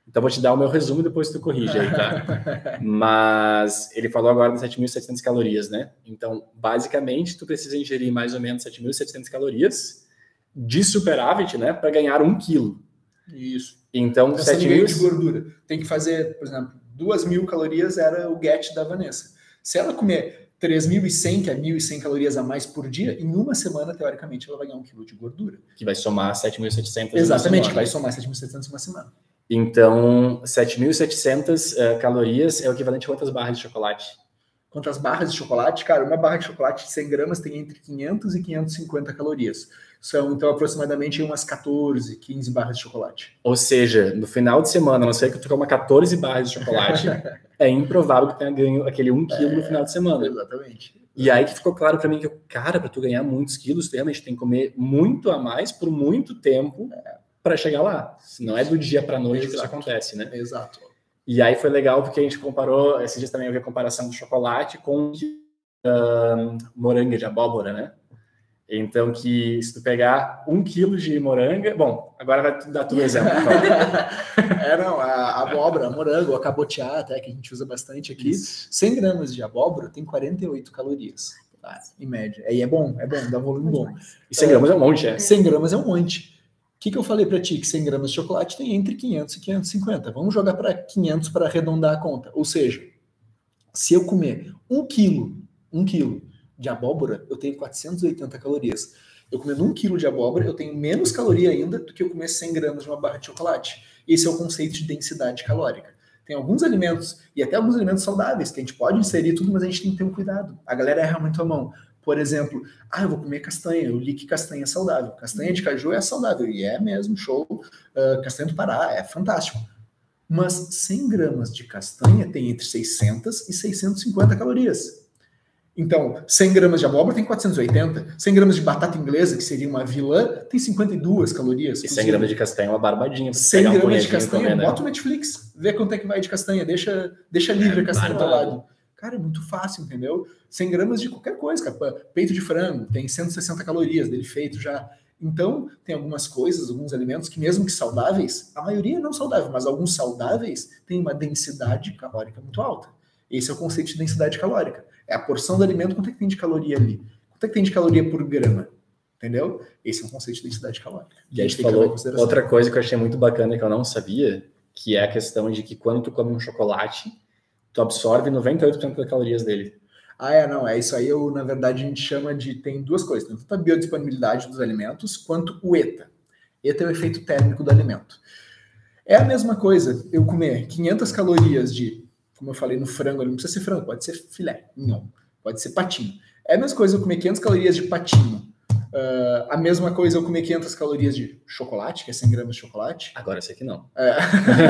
Então, vou te dar o meu resumo e depois tu corrige aí, tá? Mas ele falou agora de 7.700 calorias, né? Então, basicamente, tu precisa ingerir mais ou menos 7.700 calorias de superávit, né? Para ganhar um quilo. Isso. Então, Essa 7 mil... de gordura. Tem que fazer, por exemplo, 2.000 calorias era o get da Vanessa. Se ela comer 3.100, que é 1.100 calorias a mais por dia, em uma semana, teoricamente, ela vai ganhar um quilo de gordura. Que vai somar 7.700. Exatamente, que vai somar 7.700 em uma semana. Então, 7.700 uh, calorias é o equivalente a quantas barras de chocolate? Quantas barras de chocolate? Cara, uma barra de chocolate de 100 gramas tem entre 500 e 550 calorias. São, então, aproximadamente umas 14, 15 barras de chocolate. Ou seja, no final de semana, a não ser que tu coma 14 barras de chocolate, é improvável que tenha ganho aquele 1 quilo é, no final de semana. Exatamente. E aí que ficou claro para mim que, cara, para tu ganhar muitos quilos, tu realmente tem que comer muito a mais por muito tempo para chegar lá. Não é do dia para noite Exato. que isso acontece, né? Exato. E aí foi legal porque a gente comparou, esses dias também eu vi a comparação do chocolate com uh, moranga de abóbora, né? Então, que se tu pegar um quilo de moranga, bom, agora vai dar tu exemplo. é, não, a abóbora, a morango, a cabotiá, até que a gente usa bastante aqui, Isso. 100 gramas de abóbora tem 48 calorias, tá? em média. Aí é bom, é bom, dá um volume bom. E 100 gramas é um monte, é? 100 gramas é um monte que, que eu falei para ti? Que 100 gramas de chocolate tem entre 500 e 550. Vamos jogar para 500 para arredondar a conta. Ou seja, se eu comer um quilo, um quilo de abóbora, eu tenho 480 calorias. Eu comendo um quilo de abóbora, eu tenho menos caloria ainda do que eu comer 100 gramas de uma barra de chocolate. Esse é o conceito de densidade calórica. Tem alguns alimentos, e até alguns alimentos saudáveis, que a gente pode inserir tudo, mas a gente tem que ter um cuidado. A galera erra muito a mão. Por exemplo, ah, eu vou comer castanha, eu li que castanha é saudável. Castanha de caju é saudável, e é mesmo, show. Uh, castanha do Pará é fantástico. Mas 100 gramas de castanha tem entre 600 e 650 calorias. Então, 100 gramas de abóbora tem 480. 100 gramas de batata inglesa, que seria uma vilã, tem 52 calorias. E 100 gramas de castanha é uma barbadinha. 100 gramas um de castanha, né? bota o Netflix, vê quanto é que vai de castanha, deixa, deixa livre é, a castanha do lado. Cara, é muito fácil, entendeu? 100 gramas de qualquer coisa, cara. Peito de frango tem 160 calorias dele feito já. Então, tem algumas coisas, alguns alimentos que, mesmo que saudáveis, a maioria não saudável, mas alguns saudáveis têm uma densidade calórica muito alta. Esse é o conceito de densidade calórica. É a porção do alimento, quanto é que tem de caloria ali? Quanto é que tem de caloria por grama? Entendeu? Esse é um conceito de densidade calórica. E a gente falou outra coisa que eu achei muito bacana que eu não sabia, que é a questão de que quando tu come um chocolate, tu absorve 98% das calorias dele. Ah, é, não, é isso aí, eu, na verdade, a gente chama de, tem duas coisas, tanto a biodisponibilidade dos alimentos, quanto o ETA. ETA é o efeito térmico do alimento. É a mesma coisa eu comer 500 calorias de, como eu falei no frango, não precisa ser frango, pode ser filé, não, pode ser patinho. É a mesma coisa eu comer 500 calorias de patinho Uh, a mesma coisa eu comer 500 calorias de chocolate, que é 100 gramas de chocolate. Agora sei que não. É.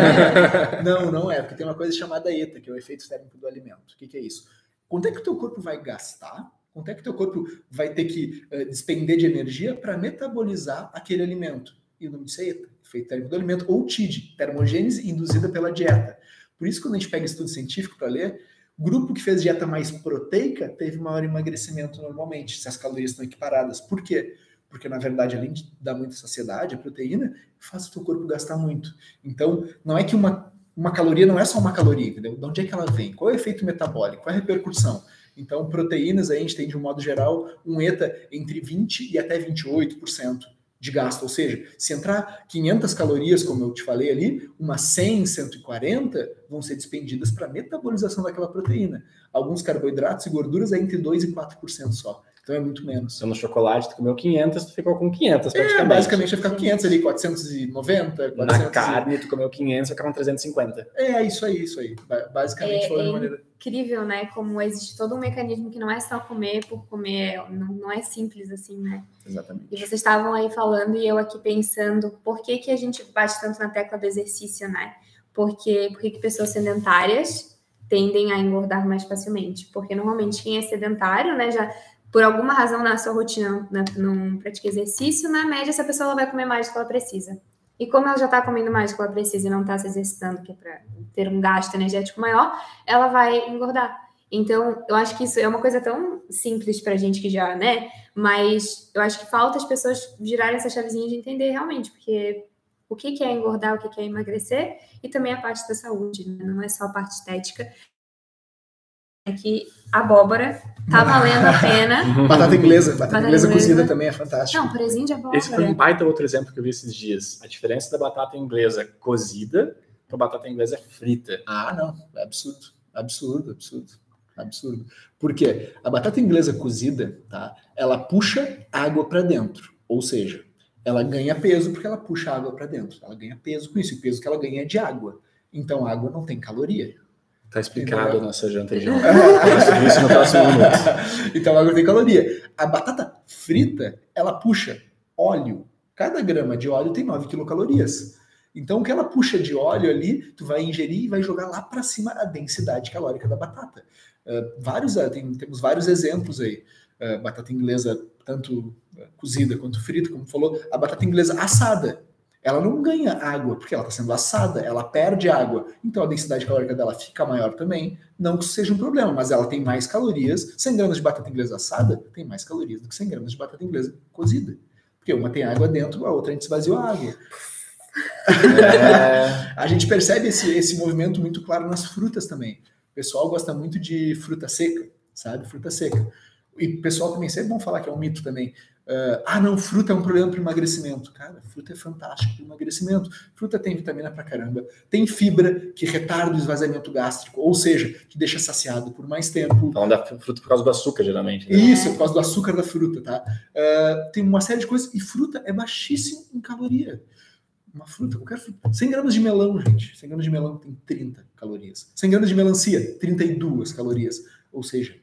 não, não é, porque tem uma coisa chamada ETA, que é o efeito térmico do alimento. O que, que é isso? Quanto é que o teu corpo vai gastar? Quanto é que o teu corpo vai ter que uh, despender de energia para metabolizar aquele alimento? E o nome disso é ETA, efeito térmico do alimento, ou TID, termogênese induzida pela dieta. Por isso, quando a gente pega estudo científico para ler, grupo que fez dieta mais proteica teve maior emagrecimento normalmente, se as calorias estão equiparadas. Por quê? Porque, na verdade, além de dar muita saciedade, a proteína faz o teu corpo gastar muito. Então, não é que uma, uma caloria não é só uma caloria, entendeu? De onde é que ela vem? Qual é o efeito metabólico? Qual é a repercussão? Então, proteínas, a gente tem, de um modo geral, um ETA entre 20% e até 28% de gasto. Ou seja, se entrar 500 calorias, como eu te falei ali, umas 100, 140 vão ser despendidas para metabolização daquela proteína. Alguns carboidratos e gorduras é entre 2 e 4% só. Então é muito menos. Então no chocolate tu comeu 500, tu ficou com 500 é, praticamente. É, basicamente vai ficar com 500 ali, 490, 400. Na carne tu comeu 500, vai ficar com 350. É, isso aí, isso aí. Basicamente é, foi é maneira... incrível, né, como existe todo um mecanismo que não é só comer por comer, não, não é simples assim, né? Exatamente. E vocês estavam aí falando e eu aqui pensando, por que que a gente bate tanto na tecla do exercício, né? Porque, porque que pessoas sedentárias tendem a engordar mais facilmente? Porque normalmente quem é sedentário, né, já por alguma razão na sua rotina né, não pratica exercício, na média essa pessoa vai comer mais do que ela precisa. E como ela já está comendo mais do que ela precisa e não está se exercitando, que é para ter um gasto energético maior, ela vai engordar. Então, eu acho que isso é uma coisa tão simples para a gente que já, né? Mas eu acho que falta as pessoas girarem essa chavezinha de entender realmente, porque o que é engordar, o que é emagrecer, e também a parte da saúde, né? não é só a parte estética que abóbora tá valendo a pena. batata inglesa, batata, batata inglesa, inglesa, cozida também é fantástico. Não, presinho de abóbora. Esse foi um baita outro exemplo que eu vi esses dias. A diferença da batata inglesa cozida para batata inglesa frita. Ah, não, é absurdo, absurdo, absurdo. Absurdo. Por quê? A batata inglesa cozida, tá? Ela puxa água para dentro. Ou seja, ela ganha peso porque ela puxa água para dentro. Ela ganha peso com isso. E o peso que ela ganha é de água. Então, a água não tem caloria. Tá explicado a nossa janta de isso no próximo minuto. Então, a água tem caloria. A batata frita, ela puxa óleo. Cada grama de óleo tem 9 quilocalorias. Então, o que ela puxa de óleo ali, tu vai ingerir e vai jogar lá para cima a densidade calórica da batata. Uh, vários, uh, tem, temos vários exemplos aí. Uh, batata inglesa, tanto cozida quanto frita, como falou. A batata inglesa assada, ela não ganha água, porque ela está sendo assada, ela perde água. Então a densidade calórica dela fica maior também. Não que seja um problema, mas ela tem mais calorias. 100 gramas de batata inglesa assada tem mais calorias do que 100 gramas de batata inglesa cozida. Porque uma tem água dentro, a outra a gente esvaziou a água. É... a gente percebe esse, esse movimento muito claro nas frutas também. O pessoal gosta muito de fruta seca, sabe? Fruta seca. E o pessoal também, sempre é bom falar que é um mito também. Uh, ah, não, fruta é um problema para emagrecimento. Cara, fruta é fantástico para emagrecimento. Fruta tem vitamina para caramba, tem fibra que retarda o esvaziamento gástrico, ou seja, que deixa saciado por mais tempo. Falando da fruta por causa do açúcar, geralmente. Né? Isso, por causa do açúcar da fruta, tá? Uh, tem uma série de coisas, e fruta é baixíssimo em caloria. Uma fruta, qualquer fruta. 100 gramas de melão, gente. 100 gramas de melão tem 30 calorias. 100 gramas de melancia, 32 calorias. Ou seja,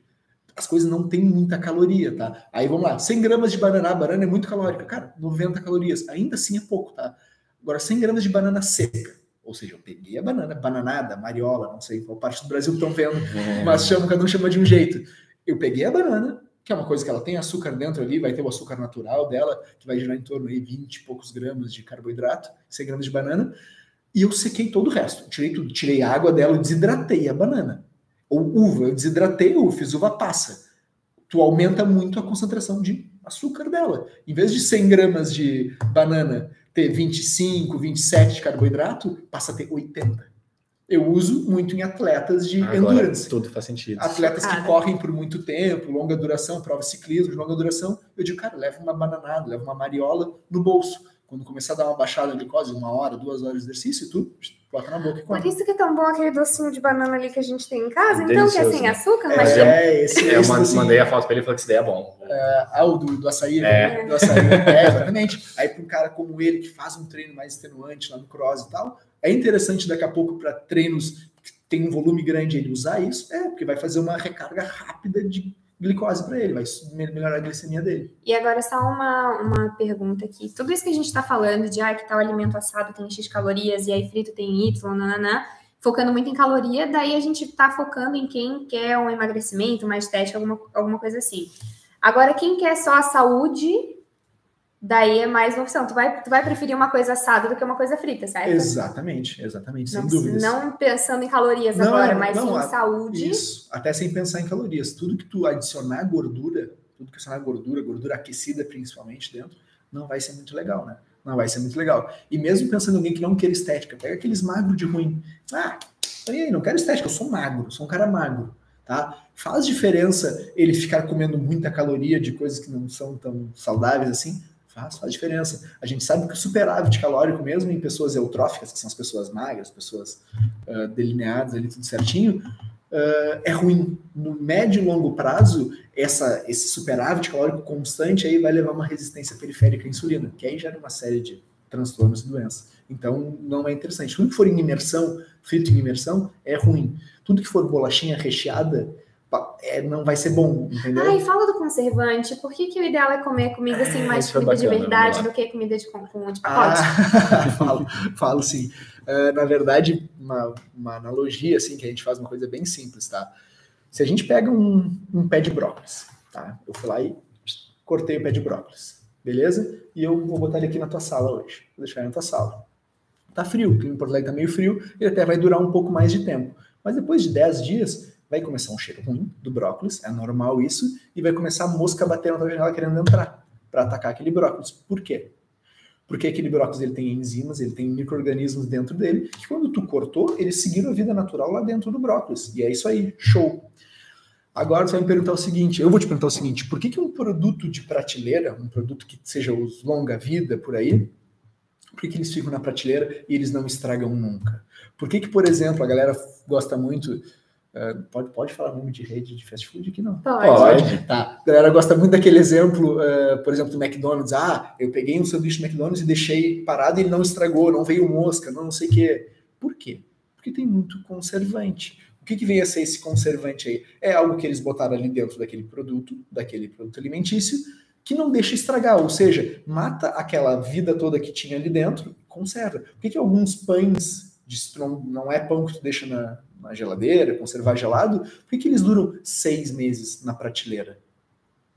as coisas não têm muita caloria, tá? Aí vamos lá, 100 gramas de banana, a banana é muito calórica, cara, 90 calorias, ainda assim é pouco, tá? Agora, 100 gramas de banana seca, ou seja, eu peguei a banana, bananada, mariola, não sei qual parte do Brasil estão vendo, uhum. mas chama, cada um chama de um jeito. Eu peguei a banana, que é uma coisa que ela tem açúcar dentro ali, vai ter o açúcar natural dela, que vai gerar em torno de 20 e poucos gramas de carboidrato, 100 gramas de banana, e eu sequei todo o resto. Tirei tudo, tirei a água dela, desidratei a banana ou uva, eu desidratei uva, fiz uva passa. Tu aumenta muito a concentração de açúcar dela. Em vez de 100 gramas de banana ter 25, 27 de carboidrato, passa a ter 80. Eu uso muito em atletas de Agora, endurance. Tudo faz sentido. Atletas que correm por muito tempo, longa duração, prova ciclismo de longa duração. Eu digo, cara, leva uma bananada, leva uma mariola no bolso. Quando começar a dar uma baixada de glicose, uma hora, duas horas de exercício, tu bota na boca e come. Por isso que é tão bom aquele docinho de banana ali que a gente tem em casa. então, que é sem açúcar, é, mas... É, esse, é, eu mandei a foto para ele e falou que isso daí é bom. É, ah, o do, do açaí. É. Né? Do açaí. é, exatamente. Aí para um cara como ele, que faz um treino mais extenuante lá no cross e tal, é interessante daqui a pouco para treinos que tem um volume grande ele usar isso, é, porque vai fazer uma recarga rápida de glicose para ele, vai melhorar a glicemia dele. E agora só uma, uma pergunta aqui. Tudo isso que a gente está falando de ah, que tal alimento assado tem X calorias e aí frito tem Y, nananã, focando muito em caloria, daí a gente está focando em quem quer um emagrecimento, uma estética, alguma, alguma coisa assim. Agora, quem quer só a saúde, daí é mais uma opção. Tu vai, tu vai preferir uma coisa assada do que uma coisa frita, certo? Exatamente, exatamente, não, sem dúvidas. Não pensando em calorias não, agora, mas não, em saúde. Isso, até sem pensar em calorias. Tudo que tu adicionar gordura, tudo que adicionar gordura, gordura aquecida principalmente dentro, não vai ser muito legal, né? Não vai ser muito legal. E mesmo pensando em alguém que não quer estética, pega aqueles magros de ruim. Ah, aí, não quero estética, eu sou magro, sou um cara magro. Tá? Faz diferença ele ficar comendo muita caloria de coisas que não são tão saudáveis assim? Faz, faz diferença. A gente sabe que o superávit calórico, mesmo em pessoas eutróficas, que são as pessoas magras, pessoas uh, delineadas ali, tudo certinho, uh, é ruim. No médio e longo prazo, essa, esse superávit calórico constante aí vai levar uma resistência periférica à insulina, que aí gera uma série de transtornos e doenças. Então, não é interessante. Tudo que for em imersão, frito em imersão, é ruim. Tudo que for bolachinha recheada, é, não vai ser bom, entendeu? Ai, fala do conservante. Por que, que o ideal é comer comida assim, mais é, comida bacana, de verdade do que comida de, de pacote? Ah, falo, falo sim. Uh, na verdade, uma, uma analogia assim que a gente faz uma coisa bem simples, tá? Se a gente pega um, um pé de brócolis, tá? Eu fui lá e cortei o pé de brócolis, beleza? E eu vou botar ele aqui na tua sala hoje. Vou deixar ele na tua sala. Tá frio, o clima em Porto Alegre tá meio frio, ele até vai durar um pouco mais de tempo. Mas depois de 10 dias, vai começar um cheiro ruim do brócolis, é normal isso, e vai começar a mosca batendo na janela querendo entrar para atacar aquele brócolis. Por quê? Porque aquele brócolis ele tem enzimas, ele tem micro-organismos dentro dele, que quando tu cortou, eles seguiram a vida natural lá dentro do brócolis. E é isso aí, show. Agora você vai me perguntar o seguinte, eu vou te perguntar o seguinte, por que, que um produto de prateleira, um produto que seja os longa-vida por aí, por que, que eles ficam na prateleira e eles não estragam nunca? Por que, que, por exemplo, a galera gosta muito Uh, pode, pode falar nome de rede de fast food aqui, não? Pode. pode. Tá. A galera gosta muito daquele exemplo, uh, por exemplo, do McDonald's. Ah, eu peguei um sanduíche do McDonald's e deixei parado e ele não estragou, não veio mosca, não, não sei o quê. Por quê? Porque tem muito conservante. O que, que vem a ser esse conservante aí? É algo que eles botaram ali dentro daquele produto, daquele produto alimentício, que não deixa estragar, ou seja, mata aquela vida toda que tinha ali dentro, conserva. Por que, que alguns pães de, não, não é pão que tu deixa na, na geladeira, conservar gelado, por que, que eles duram seis meses na prateleira?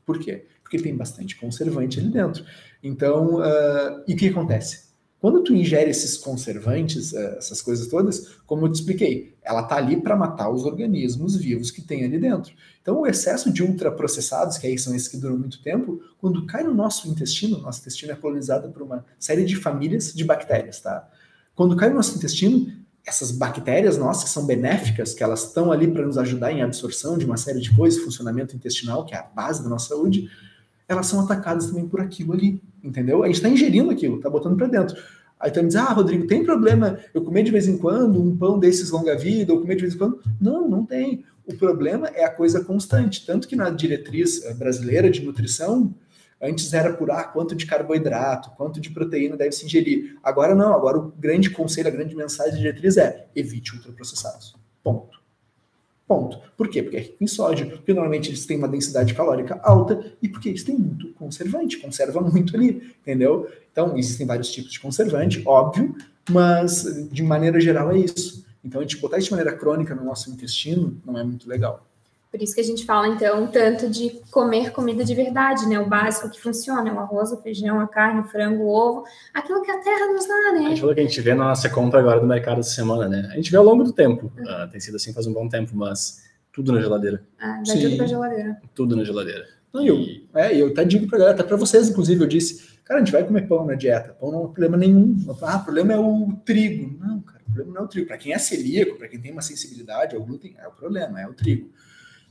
Por quê? Porque tem bastante conservante ali dentro. Então, uh, e o que acontece? Quando tu ingere esses conservantes, uh, essas coisas todas, como eu te expliquei, ela tá ali para matar os organismos vivos que tem ali dentro. Então, o excesso de ultraprocessados, que aí são esses que duram muito tempo, quando cai no nosso intestino, nosso intestino é colonizado por uma série de famílias de bactérias, tá? Quando cai no nosso intestino, essas bactérias nossas que são benéficas, que elas estão ali para nos ajudar em absorção de uma série de coisas, funcionamento intestinal, que é a base da nossa saúde, elas são atacadas também por aquilo ali, entendeu? A gente está ingerindo aquilo, está botando para dentro. Aí tu me diz, ah, Rodrigo, tem problema eu comer de vez em quando um pão desses longa-vida, ou comer de vez em quando? Não, não tem. O problema é a coisa constante. Tanto que na diretriz eh, brasileira de nutrição, Antes era por ah, quanto de carboidrato, quanto de proteína deve se ingerir. Agora não, agora o grande conselho, a grande mensagem de diretriz é evite ultraprocessados. Ponto. Ponto. Por quê? Porque é rico em sódio, porque normalmente eles têm uma densidade calórica alta e porque eles têm muito conservante, conserva muito ali, entendeu? Então, existem vários tipos de conservante, óbvio, mas de maneira geral é isso. Então, a gente botar isso de maneira crônica no nosso intestino não é muito legal. Por isso que a gente fala, então, tanto de comer comida de verdade, né? O básico que funciona, o arroz, o feijão, a carne, o frango, o ovo, aquilo que a terra nos dá, né? A gente falou que a gente vê na nossa compra agora do mercado de semana, né? A gente vê ao longo do tempo. Uhum. Uh, tem sido assim faz um bom tempo, mas tudo na geladeira. Ah, vai tudo pra geladeira. Tudo na geladeira. Não, eu, é, eu até digo pra galera, até pra vocês, inclusive, eu disse, cara, a gente vai comer pão na dieta. Pão não é problema nenhum. Ah, o problema é o trigo. Não, cara, o problema não é o trigo. Para quem é celíaco, para quem tem uma sensibilidade ao glúten, é o problema, é o trigo.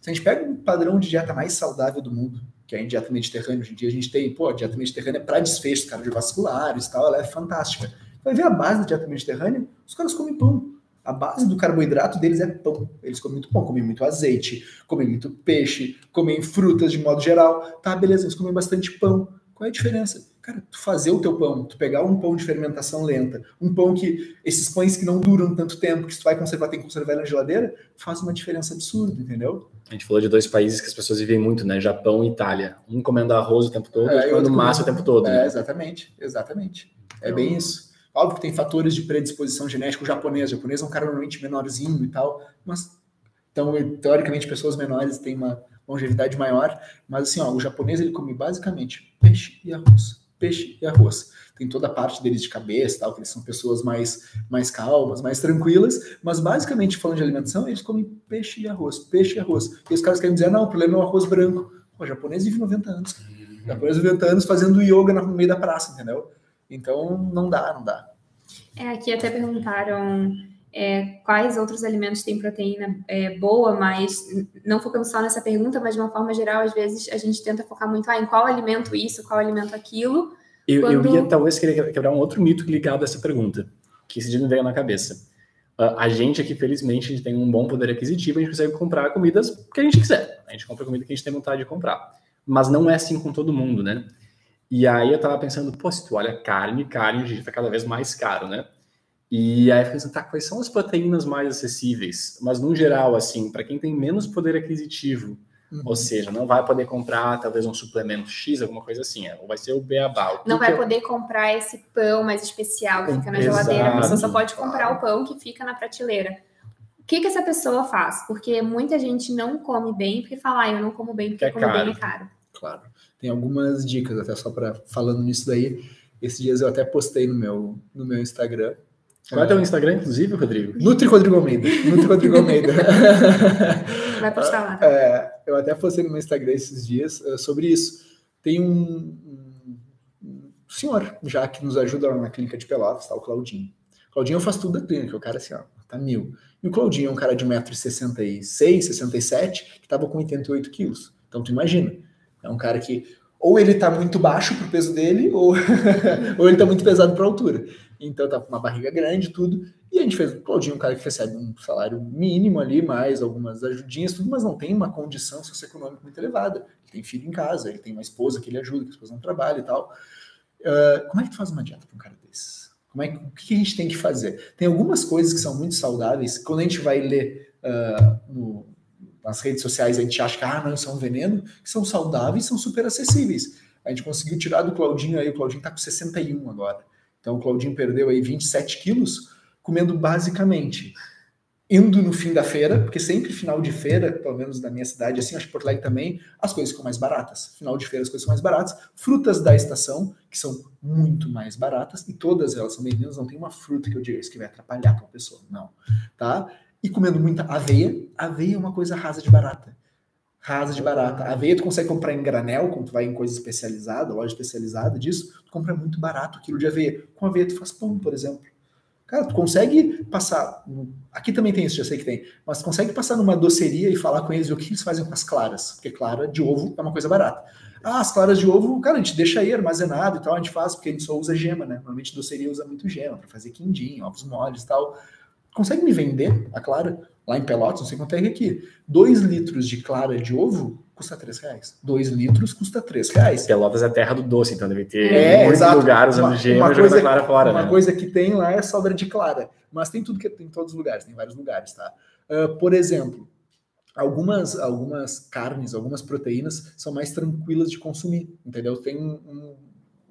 Se a gente pega um padrão de dieta mais saudável do mundo, que é a dieta mediterrânea, hoje em dia a gente tem, pô, a dieta mediterrânea é para desfechos cardiovasculares e tal, ela é fantástica. Vai ver a base da dieta mediterrânea, os caras comem pão. A base do carboidrato deles é pão. Eles comem muito pão, comem muito azeite, comem muito peixe, comem frutas de modo geral. Tá, beleza, eles comem bastante pão. Qual é a diferença? Cara, tu fazer o teu pão, tu pegar um pão de fermentação lenta, um pão que, esses pães que não duram tanto tempo, que tu vai conservar, tem que conservar na geladeira, faz uma diferença absurda, entendeu? A gente falou de dois países que as pessoas vivem muito, né? Japão e Itália. Um comendo arroz o tempo todo, é, outro comendo massa o tempo todo. É, né? exatamente, exatamente. É então... bem isso. Óbvio que tem fatores de predisposição genética. O japonês, o japonês é um cara normalmente menorzinho e tal, mas então, teoricamente, pessoas menores têm uma longevidade maior, mas assim, ó, o japonês ele come basicamente peixe e arroz peixe e arroz. Tem toda a parte deles de cabeça, tal, que eles são pessoas mais, mais calmas, mais tranquilas, mas basicamente falando de alimentação, eles comem peixe e arroz, peixe e arroz. E os caras querem dizer, não, o problema é o arroz branco. O japonês vive 90 anos. O japonês vive 90 anos fazendo yoga no meio da praça, entendeu? Então não dá, não dá. É, aqui até perguntaram é, quais outros alimentos têm proteína é, boa, mas não focando só nessa pergunta, mas de uma forma geral, às vezes a gente tenta focar muito ah, em qual alimento isso, qual alimento aquilo. Eu, quando... eu ia talvez querer quebrar um outro mito ligado a essa pergunta, que esse dia me veio na cabeça. A gente aqui, felizmente, a gente tem um bom poder aquisitivo, a gente consegue comprar comidas que a gente quiser. A gente compra comida que a gente tem vontade de comprar. Mas não é assim com todo mundo, né? E aí eu tava pensando, pô, se tu olha carne, carne, a gente tá cada vez mais caro, né? E aí eu falei assim, tá, quais são as proteínas mais acessíveis? Mas no geral, assim, para quem tem menos poder aquisitivo, uhum. ou seja, não vai poder comprar talvez um suplemento X, alguma coisa assim, é, ou vai ser o beabá. O não vai poder comprar esse pão mais especial que fica na Exato. geladeira, a pessoa só pode comprar o pão que fica na prateleira. O que, que essa pessoa faz? Porque muita gente não come bem porque fala, ah, eu não como bem porque é como bem é caro. Claro. Tem algumas dicas, até só para falando nisso daí. Esses dias eu até postei no meu, no meu Instagram qual é o teu Instagram, inclusive, Rodrigo? Nutri Rodrigo Almeida. Nutri Rodrigo Almeida. Vai postar lá. É, eu até postei no meu Instagram esses dias uh, sobre isso. Tem um, um, senhor já que nos ajuda lá na clínica de Pelotas, tá? O Claudinho. O Claudinho faz tudo da clínica, o cara assim, ó, tá mil. E o Claudinho é um cara de 1,66m, 67 que tava com 88 quilos. Então tu imagina, é um cara que ou ele tá muito baixo pro peso dele, ou, ou ele tá muito pesado pra altura. Então tá com uma barriga grande tudo. E a gente fez o Claudinho, um cara que recebe um salário mínimo ali, mais algumas ajudinhas, tudo, mas não tem uma condição socioeconômica muito elevada. Ele tem filho em casa, ele tem uma esposa que ele ajuda, que a esposa não trabalha e tal. Uh, como é que tu faz uma dieta para um cara desse? Como é que, o que a gente tem que fazer? Tem algumas coisas que são muito saudáveis. Quando a gente vai ler uh, no, nas redes sociais, a gente acha que ah, não, são é um veneno, que são saudáveis, são super acessíveis. A gente conseguiu tirar do Claudinho aí, o Claudinho está com 61 agora. Então o Claudinho perdeu aí 27 quilos, comendo basicamente indo no fim da feira, porque sempre final de feira, pelo menos na minha cidade, assim, acho que Porto Alegre também, as coisas ficam mais baratas. Final de feira as coisas são mais baratas. Frutas da estação, que são muito mais baratas, e todas elas são vendidas, não tem uma fruta que eu diga isso que vai atrapalhar para a pessoa, não. Tá? E comendo muita aveia, aveia é uma coisa rasa de barata. Rasa de barata. Aveia tu consegue comprar em granel, quando tu vai em coisa especializada, loja especializada disso, tu compra muito barato o quilo de aveia. Com aveia tu faz pão, por exemplo. Cara, tu consegue passar. Aqui também tem isso, já sei que tem. Mas tu consegue passar numa doceria e falar com eles o que eles fazem com as claras. Porque clara de ovo é uma coisa barata. Ah, as claras de ovo, cara, a gente deixa aí armazenado e tal, a gente faz, porque a gente só usa gema, né? Normalmente doceria usa muito gema para fazer quindim, ovos moles e tal. Consegue me vender a clara? Lá em Pelotas, não sei quanto é aqui. 2 litros de clara de ovo custa 3 reais. 2 litros custa 3 reais. Pelotas é a terra do doce, então deve ter é, muitos exato. lugares usando gema e jogando clara fora. Uma né? coisa que tem lá é sobra de clara. Mas tem tudo que tem em todos os lugares, tem vários lugares, tá? Uh, por exemplo, algumas, algumas carnes, algumas proteínas são mais tranquilas de consumir, entendeu? Tem um, um,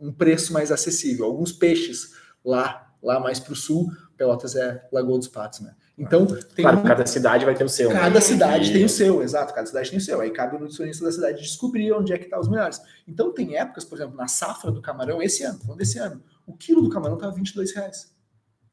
um preço mais acessível. Alguns peixes lá, lá mais para o sul, Pelotas é Lagoa dos Patos, né? Então, tem claro, um... cada cidade vai ter o seu. Né? Cada né? cidade e... tem o seu, exato. Cada cidade tem o seu. Aí cabe o nutricionista da cidade descobrir onde é que tá os melhores. Então, tem épocas, por exemplo, na safra do camarão, esse ano, falando desse ano, o quilo do camarão tava 22 reais.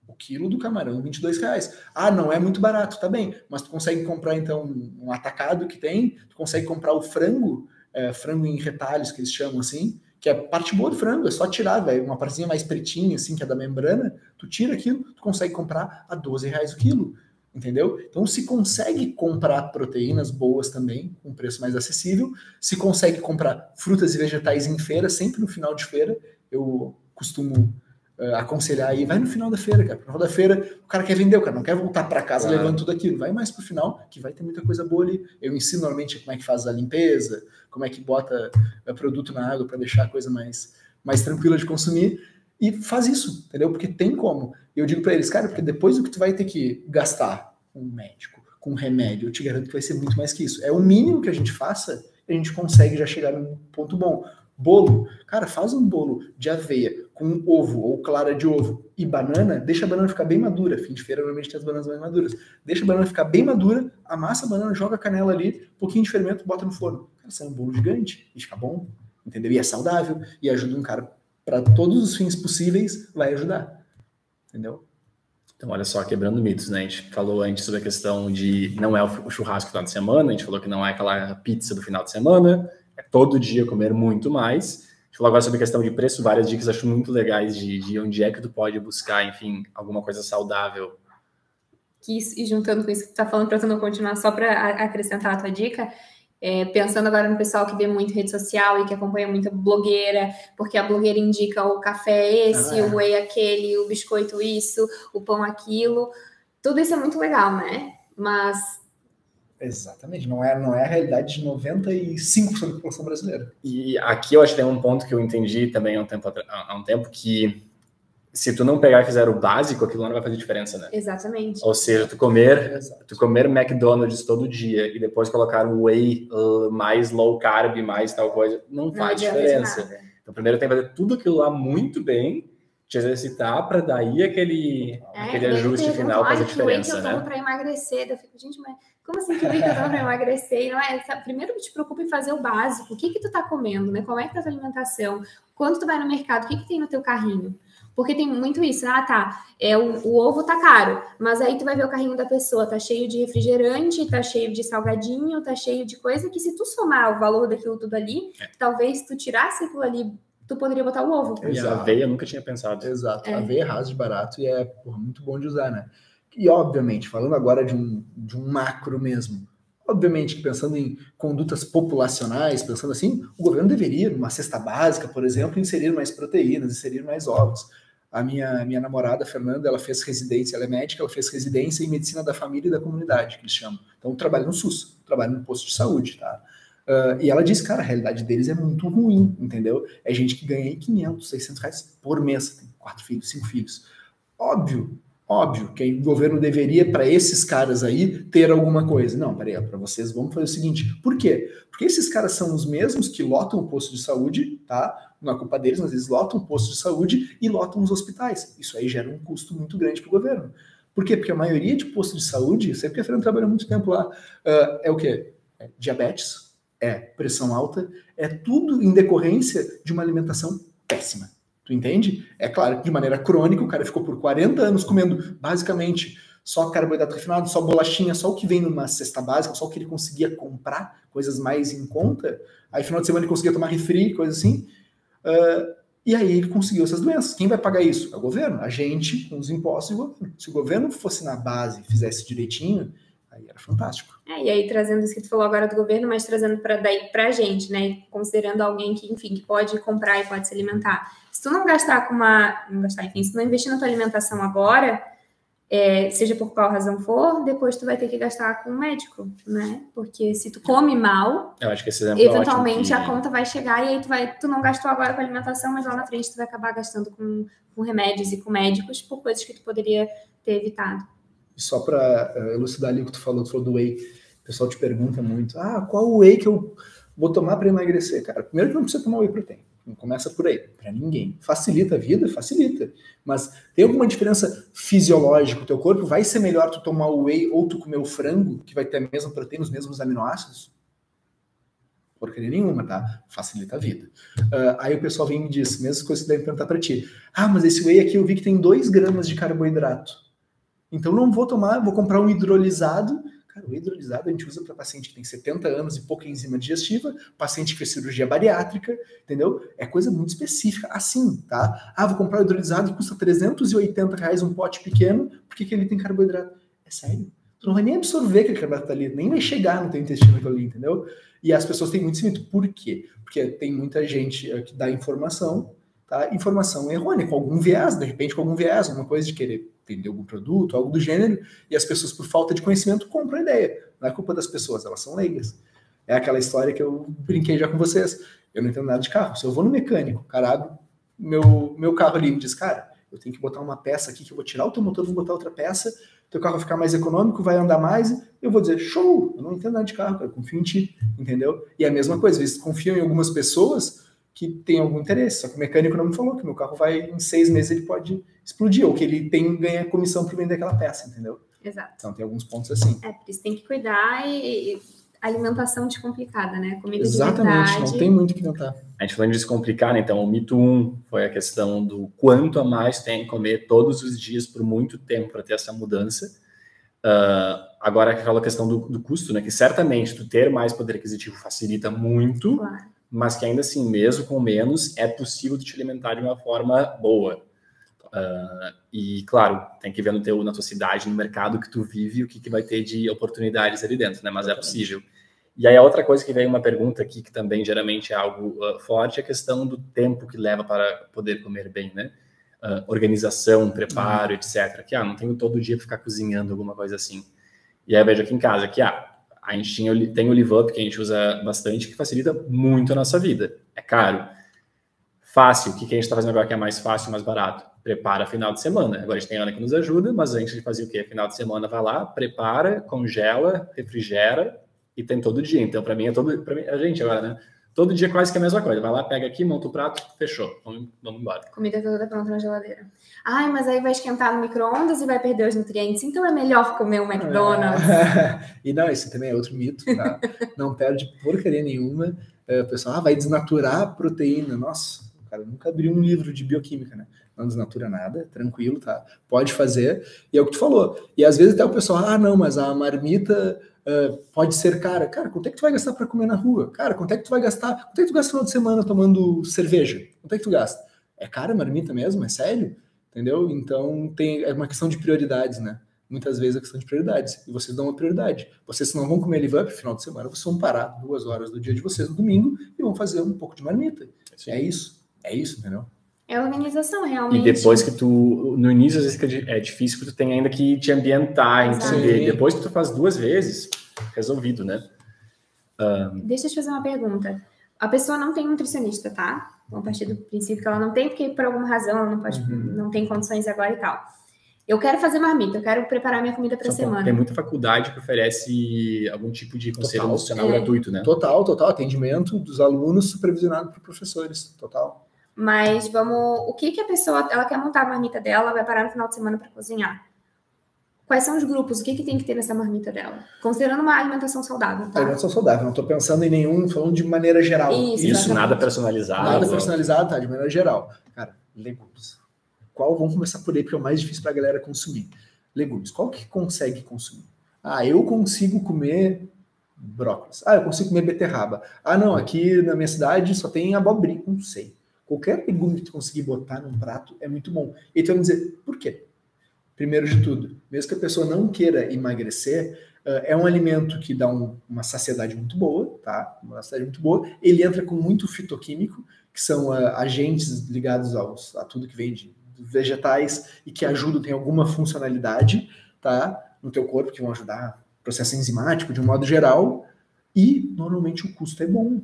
O quilo do camarão, 22 reais. Ah, não é muito barato, tá bem. Mas tu consegue comprar, então, um atacado que tem, tu consegue comprar o frango, é, frango em retalhos, que eles chamam assim, que é parte boa do frango, é só tirar, velho, uma partezinha mais pretinha, assim, que é da membrana, tu tira aquilo, tu consegue comprar a 12 reais o quilo, entendeu? Então se consegue comprar proteínas boas também, com preço mais acessível, se consegue comprar frutas e vegetais em feira, sempre no final de feira, eu costumo uh, aconselhar aí, vai no final da feira, cara. No final da feira, o cara quer vender, o cara não quer voltar para casa claro. levando tudo aquilo. Vai mais pro final, que vai ter muita coisa boa ali. Eu ensino normalmente como é que faz a limpeza, como é que bota uh, produto na água para deixar a coisa mais, mais tranquila de consumir. E faz isso, entendeu? Porque tem como. Eu digo para eles, cara, porque depois o que tu vai ter que gastar com um médico, com um remédio, eu te garanto que vai ser muito mais que isso. É o mínimo que a gente faça, a gente consegue já chegar num ponto bom. Bolo, cara, faz um bolo de aveia com ovo ou clara de ovo e banana, deixa a banana ficar bem madura. Fim de feira normalmente tem as bananas mais maduras. Deixa a banana ficar bem madura, amassa a banana, joga a canela ali, um pouquinho de fermento, bota no forno. Cara, sai um bolo gigante e fica bom, entendeu? E é saudável e ajuda um cara para todos os fins possíveis, vai ajudar. Entendeu? Então, olha só, quebrando mitos, né? A gente falou antes sobre a questão de não é o churrasco do final de semana, a gente falou que não é aquela pizza do final de semana, é todo dia comer muito mais. A gente falou agora sobre a questão de preço, várias dicas acho muito legais de, de onde é que tu pode buscar, enfim, alguma coisa saudável. Que e juntando com isso que tu tá falando, para tu não continuar, só para acrescentar a tua dica, é, pensando agora no pessoal que vê muito rede social e que acompanha muita blogueira, porque a blogueira indica o café esse, ah, é. o whey aquele, o biscoito isso, o pão aquilo. Tudo isso é muito legal, né? Mas Exatamente, não é, não é a realidade de 95% da população brasileira. E aqui eu acho que tem um ponto que eu entendi também há um tempo, há um tempo que se tu não pegar e fizer o básico, aquilo não vai fazer diferença, né? Exatamente. Ou seja, tu comer, Exato. tu comer McDonald's todo dia e depois colocar um whey uh, mais low carb, mais tal coisa, não, não faz diferença. Então primeiro tem que fazer tudo aquilo lá muito bem, te exercitar para daí aquele, é, aquele ajuste final fazer diferença, que eu né? para emagrecer, eu fico, gente, mas como assim que eu tomo para emagrecer? Não é, primeiro te preocupa em fazer o básico. O que que tu tá comendo, né? Como é que tá a tua alimentação? Quando tu vai no mercado, o que que tem no teu carrinho? Porque tem muito isso, ah, tá, é, o, o, ovo tá caro, mas aí tu vai ver o carrinho da pessoa, tá cheio de refrigerante, tá cheio de salgadinho, tá cheio de coisa que se tu somar o valor daquilo tudo ali, é. talvez tu tirasse aquilo ali tu poderia botar o ovo. E a aveia nunca tinha pensado. Exato. É. Aveia é rasa de barato e é porra, muito bom de usar, né? E obviamente, falando agora de um, de um macro mesmo, obviamente que pensando em condutas populacionais, pensando assim, o governo deveria, numa cesta básica, por exemplo, inserir mais proteínas, inserir mais ovos. A minha, minha namorada, Fernanda, ela fez residência, ela é médica, ela fez residência em medicina da família e da comunidade, que eles chamam. Então, trabalha no SUS, trabalha no posto de saúde, tá? Uh, e ela disse, cara, a realidade deles é muito ruim, entendeu? É gente que ganha 500, 600 reais por mês, tem quatro filhos, cinco filhos. Óbvio, óbvio que o governo deveria, para esses caras aí, ter alguma coisa. Não, peraí, para vocês, vamos fazer o seguinte. Por quê? Porque esses caras são os mesmos que lotam o posto de saúde, tá? Não é culpa deles, mas eles lotam o posto de saúde e lotam os hospitais. Isso aí gera um custo muito grande para o governo. Por quê? Porque a maioria de postos de saúde, sempre que a Fernanda trabalhou muito tempo lá, uh, é o quê? É diabetes, é pressão alta, é tudo em decorrência de uma alimentação péssima. Tu entende? É claro que de maneira crônica, o cara ficou por 40 anos comendo basicamente só carboidrato refinado, só bolachinha, só o que vem numa cesta básica, só o que ele conseguia comprar, coisas mais em conta. Aí, final de semana, ele conseguia tomar refri, coisa assim. Uh, e aí ele conseguiu essas doenças. Quem vai pagar isso? É o governo. A gente, com os impostos e o governo. Se o governo fosse na base e fizesse direitinho, Aí era fantástico. É, e aí trazendo isso que tu falou agora do governo, mas trazendo para daí pra gente, né? Considerando alguém que, enfim, que pode comprar e pode se alimentar. Se tu não gastar com uma. Não gastar, enfim, se tu não investir na tua alimentação agora, é, seja por qual razão for, depois tu vai ter que gastar com um médico, né? Porque se tu come mal, Eu acho que esse é eventualmente a conta vai chegar e aí tu vai, tu não gastou agora com alimentação, mas lá na frente tu vai acabar gastando com, com remédios e com médicos por coisas que tu poderia ter evitado. E só para eh, elucidar ali o que tu falou, tu falou do whey. O pessoal te pergunta muito: ah, qual whey que eu vou tomar para emagrecer? Cara, primeiro que não precisa tomar whey protein. Não começa por aí, para ninguém. Facilita a vida? Facilita. Mas tem alguma diferença fisiológica? O teu corpo vai ser melhor tu tomar o whey ou tu comer o frango, que vai ter a mesma proteína, os mesmos aminoácidos? Porcaria nenhuma, tá? Facilita a vida. Uh, aí o pessoal vem e me diz, mesmas coisas que devem perguntar para ti. Ah, mas esse whey aqui eu vi que tem 2 gramas de carboidrato. Então não vou tomar, vou comprar um hidrolisado. Cara, o hidrolisado a gente usa para paciente que tem 70 anos e pouca enzima digestiva, paciente que fez cirurgia bariátrica, entendeu? É coisa muito específica. Assim, tá? Ah, vou comprar o hidrolisado custa 380 reais um pote pequeno, porque que ele tem carboidrato? É sério? Tu não vai nem absorver aquele carboidrato tá ali, nem vai chegar no teu intestino aquilo ali, entendeu? E as pessoas têm muito esse mito. Por quê? Porque tem muita gente que dá informação, tá? Informação errônea, com algum viés, de repente com algum viés, alguma coisa de querer vender algum produto, algo do gênero, e as pessoas, por falta de conhecimento, compram a ideia. Não é culpa das pessoas, elas são leigas. É aquela história que eu brinquei já com vocês. Eu não entendo nada de carro. Se eu vou no mecânico, cara, abre meu, meu carro ali me diz, cara, eu tenho que botar uma peça aqui que eu vou tirar o teu motor, vou botar outra peça, teu carro vai ficar mais econômico, vai andar mais, eu vou dizer, show, eu não entendo nada de carro, cara, confio em ti, entendeu? E é a mesma coisa, vezes confiam em algumas pessoas que têm algum interesse, só que o mecânico não me falou que meu carro vai, em seis meses, ele pode explodir, ou que ele tem ganha comissão por vender aquela peça, entendeu? Exato. Então tem alguns pontos assim. É, por isso tem que cuidar e, e alimentação descomplicada, né? Comida Exatamente, de não tem muito que inventar. A gente falando de descomplicar, né? Então, o mito 1 um foi a questão do quanto a mais tem que comer todos os dias por muito tempo para ter essa mudança. Uh, agora, aquela questão do, do, custo, né? Que certamente tu ter mais poder aquisitivo facilita muito, claro. Mas que ainda assim, mesmo com menos, é possível te alimentar de uma forma boa. Uh, e, claro, tem que ver no teu, na tua cidade, no mercado que tu vive, o que, que vai ter de oportunidades ali dentro, né? Mas é possível. E aí a outra coisa que veio uma pergunta aqui, que também geralmente é algo uh, forte, é a questão do tempo que leva para poder comer bem, né? Uh, organização, preparo, uhum. etc. Que, ah, não tenho todo dia ficar cozinhando alguma coisa assim. E aí eu vejo aqui em casa que, ah, a gente tinha, tem o Live Up, que a gente usa bastante, que facilita muito a nossa vida. É caro. Fácil, o que, a gente está fazendo agora que é mais fácil, mais barato? prepara final de semana. Agora a gente tem Ana que nos ajuda, mas a gente fazia o quê? Final de semana vai lá, prepara, congela, refrigera e tem todo dia. Então, para mim, é todo. Para mim, a gente agora, né? Todo dia quase que é a mesma coisa. Vai lá, pega aqui, monta o prato, fechou. Vamos, vamos embora. Comida toda pronta na geladeira. Ai, mas aí vai esquentar no micro-ondas e vai perder os nutrientes. Então é melhor comer um McDonald's. É. e não, esse também é outro mito, tá? não perde porcaria nenhuma. É, o pessoal ah, vai desnaturar a proteína. Nossa, cara nunca abriu um livro de bioquímica, né? não desnatura nada, tranquilo, tá? Pode fazer, e é o que tu falou. E às vezes até o pessoal, ah, não, mas a marmita uh, pode ser cara. Cara, quanto é que tu vai gastar para comer na rua? Cara, quanto é que tu vai gastar? Quanto é que tu gasta no final de semana tomando cerveja? Quanto é que tu gasta? É cara a marmita mesmo? É sério? Entendeu? Então tem, é uma questão de prioridades, né? Muitas vezes é questão de prioridades. E vocês dão uma prioridade. Vocês não vão comer live up final de semana, vocês vão parar duas horas do dia de vocês no domingo e vão fazer um pouco de marmita. Sim. É isso. É isso, entendeu? É organização, realmente. E depois que tu. No início, às vezes, é difícil, porque tu tem ainda que te ambientar, Exato. entender. Sim. Depois que tu faz duas vezes, resolvido, né? Deixa eu te fazer uma pergunta. A pessoa não tem nutricionista, tá? Vamos partir do princípio que ela não tem, porque por alguma razão ela não pode, Uhum. não tem condições agora e tal. Eu quero fazer marmita, eu quero preparar minha comida para semana. Tem muita faculdade que oferece algum tipo de conselho Total. nutricional É. gratuito, né? Total, total. Atendimento dos alunos supervisionado por professores. Total. Mas vamos, o que que a pessoa, ela quer montar a marmita dela, vai parar no final de semana para cozinhar? Quais são os grupos? O que que tem que ter nessa marmita dela? Considerando uma alimentação saudável, tá? Alimentação saudável. Não estou pensando em nenhum, falando de maneira geral. Isso, Isso, nada personalizado. Nada personalizado, tá? De maneira geral. Cara, legumes. Qual, vamos começar por aí, porque é o mais difícil para a galera consumir. Legumes. Qual que consegue consumir? Ah, eu consigo comer brócolis. Ah, eu consigo comer beterraba. Ah, não, aqui na minha cidade só tem abobrinha. Não sei. Qualquer legume que tu conseguir botar num prato é muito bom. E tu vai me dizer, por quê? Primeiro de tudo, mesmo que a pessoa não queira emagrecer, ah, é um alimento que dá um- uma saciedade muito boa, tá? Uma saciedade muito boa. Ele entra com muito fitoquímico, que são ah, agentes ligados aos, a tudo que vem de vegetais e que ajudam, tem alguma funcionalidade, tá? No teu corpo, que vão ajudar processo enzimático de um modo geral. E normalmente o custo é bom.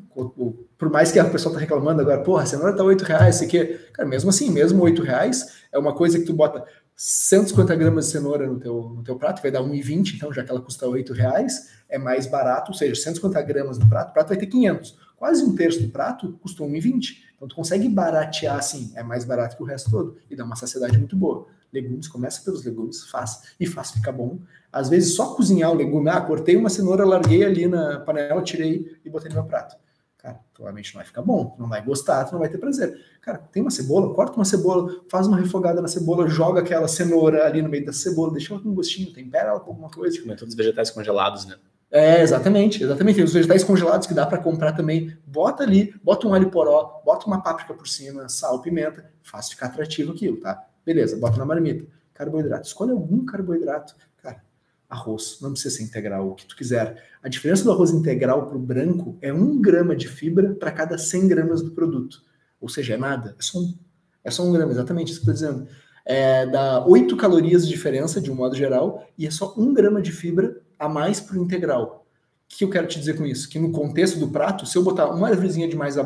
Por mais que a pessoa tá reclamando agora, porra, a cenoura tá 8 reais, isso aqui. Cara, mesmo assim, mesmo 8 reais, é uma coisa que tu bota 150 gramas de cenoura no teu, no teu prato, vai dar 1,20, então já que ela custa 8 reais, é mais barato, ou seja, 150 gramas no prato, o prato vai ter 500. Quase um terço do prato custou 1,20. Então tu consegue baratear assim, é mais barato que o resto todo e dá uma saciedade muito boa. Legumes, começa pelos legumes, faz e faz ficar bom. Às vezes só cozinhar o legume, ah, cortei uma cenoura, larguei ali na panela, tirei e botei no meu prato. Cara, provavelmente não vai ficar bom, não vai gostar, tu não vai ter prazer. Cara, tem uma cebola, corta uma cebola, faz uma refogada na cebola, joga aquela cenoura ali no meio da cebola, deixa ela com um gostinho, tempera ela com alguma coisa. Comer todos os vegetais congelados, né? É, exatamente, exatamente. Tem os vegetais congelados que dá para comprar também. Bota ali, bota um alho poró, bota uma páprica por cima, sal, pimenta, faz ficar atrativo aquilo, tá? Beleza, bota na marmita. Carboidrato, escolhe algum carboidrato. Arroz, não precisa ser integral, o que tu quiser. A diferença do arroz integral para o branco é um grama de fibra para cada 100 gramas do produto. Ou seja, é nada, é só um, é só um grama, exatamente isso que eu estou dizendo. É, dá 8 calorias de diferença, de um modo geral, e é só um grama de fibra a mais para o integral. O que eu quero te dizer com isso? Que no contexto do prato, se eu botar uma árvorezinha de mais de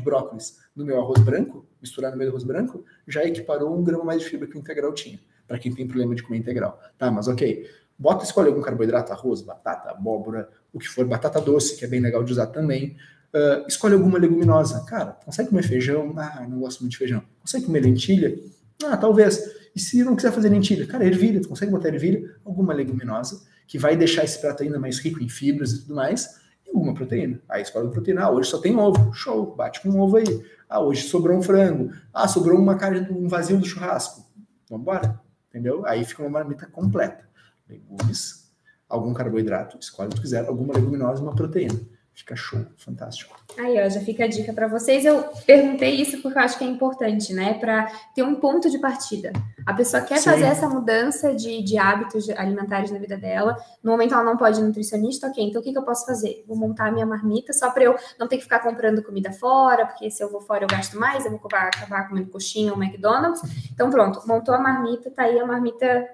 brócolis no meu arroz branco, misturar no do arroz branco, já equiparou um grama mais de fibra que o integral tinha, para quem tem problema de comer integral. Tá, mas ok. Bota, escolhe algum carboidrato, arroz, batata, abóbora, o que for, batata doce, que é bem legal de usar também. Ah, escolhe alguma leguminosa. Cara, consegue comer feijão? Ah, não gosto muito de feijão. Consegue comer lentilha? Ah, talvez. E se não quiser fazer lentilha? Cara, ervilha, tu consegue botar ervilha? Alguma leguminosa, que vai deixar esse prato ainda mais rico em fibras e tudo mais, e alguma proteína. Aí escolhe proteína. Ah, hoje só tem ovo. Show, bate com ovo aí. Ah, hoje sobrou um frango. Ah, sobrou uma carne, um vazio do churrasco. Vambora. Entendeu? Aí fica uma marmita completa. Legumes, algum carboidrato, escolhe o que quiser, alguma leguminosa e uma proteína. Fica show, fantástico. Aí, ó, já fica a dica para vocês. Eu perguntei isso porque eu acho que é importante, né? Para ter um ponto de partida. A pessoa quer Sim. fazer essa mudança de, de hábitos alimentares na vida dela. No momento ela não pode ir nutricionista, ok. Então o que, que eu posso fazer? Vou montar a minha marmita só para eu não ter que ficar comprando comida fora, porque se eu vou fora eu gasto mais, eu vou acabar, acabar comendo coxinha ou McDonald's. Então pronto, montou a marmita, tá aí a marmita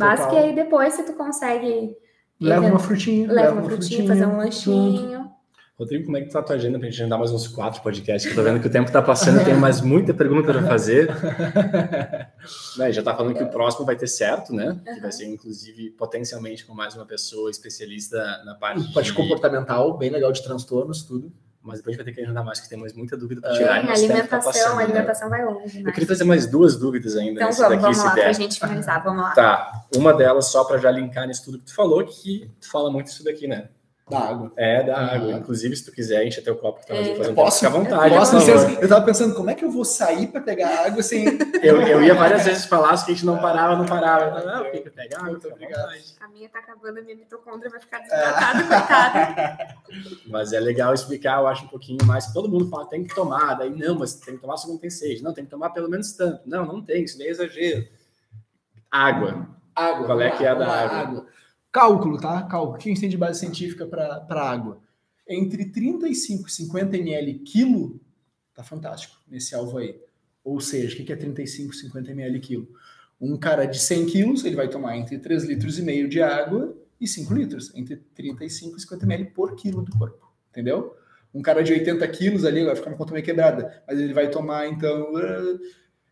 básica. Total. E aí depois, se tu consegue. Leva uma frutinha. Leva uma frutinha, fazer um lanchinho. Rodrigo, como é que tá a tua agenda pra gente agendar mais uns quatro podcasts? Que eu tô vendo que o tempo tá passando, tem mais muita pergunta pra fazer. Né, já tá falando que o próximo vai ter certo, né? Que vai ser, inclusive, potencialmente com mais uma pessoa especialista na parte Parte de... comportamental, bem legal de transtornos, tudo. Mas depois a gente vai ter que agendar mais, que tem mais muita dúvida pra Sim, tirar. nosso tempo tá alimentação, passando, né? alimentação vai longe. Eu Né? queria trazer mais duas dúvidas ainda Então vamos, daqui, vamos lá, pra der. gente finalizar, vamos lá. Tá, uma delas, só para já linkar nisso tudo que tu falou, que tu fala muito isso daqui, né? Da água. É da Uhum. água. Inclusive, se tu quiser encher teu copo que tá É. fazendo Posso? fica à vontade. Posso, favor. licença? Eu tava pensando, como é que eu vou sair para pegar água sem. Eu, eu ia várias vezes falar, se a gente não parava, não parava. Eu tava, não, fica pegar água, Muito obrigado. A minha tá acabando, a minha mitocôndria vai ficar desidratada, coitada. Mas é legal explicar, eu acho, um pouquinho mais. que Todo mundo fala, tem que tomar. Daí, não, mas tem que tomar se não tem sede. Não, tem que tomar pelo menos tanto. Não, não tem, isso daí é exagero. Água. Água. Qual é que é a da lá, água? Cálculo, tá? Cálculo. O que a gente tem de base científica para água? Entre 35 e 50 ml quilo, tá fantástico nesse alvo aí. Ou seja, o que é 35, 50 ml quilo? Um cara de 100 quilos, ele vai tomar entre 3 litros e meio de água e 5 litros, entre 35 e 50 ml por quilo do corpo, entendeu? Um cara de 80 quilos ali, vai ficar uma conta meio quebrada, mas ele vai tomar, então,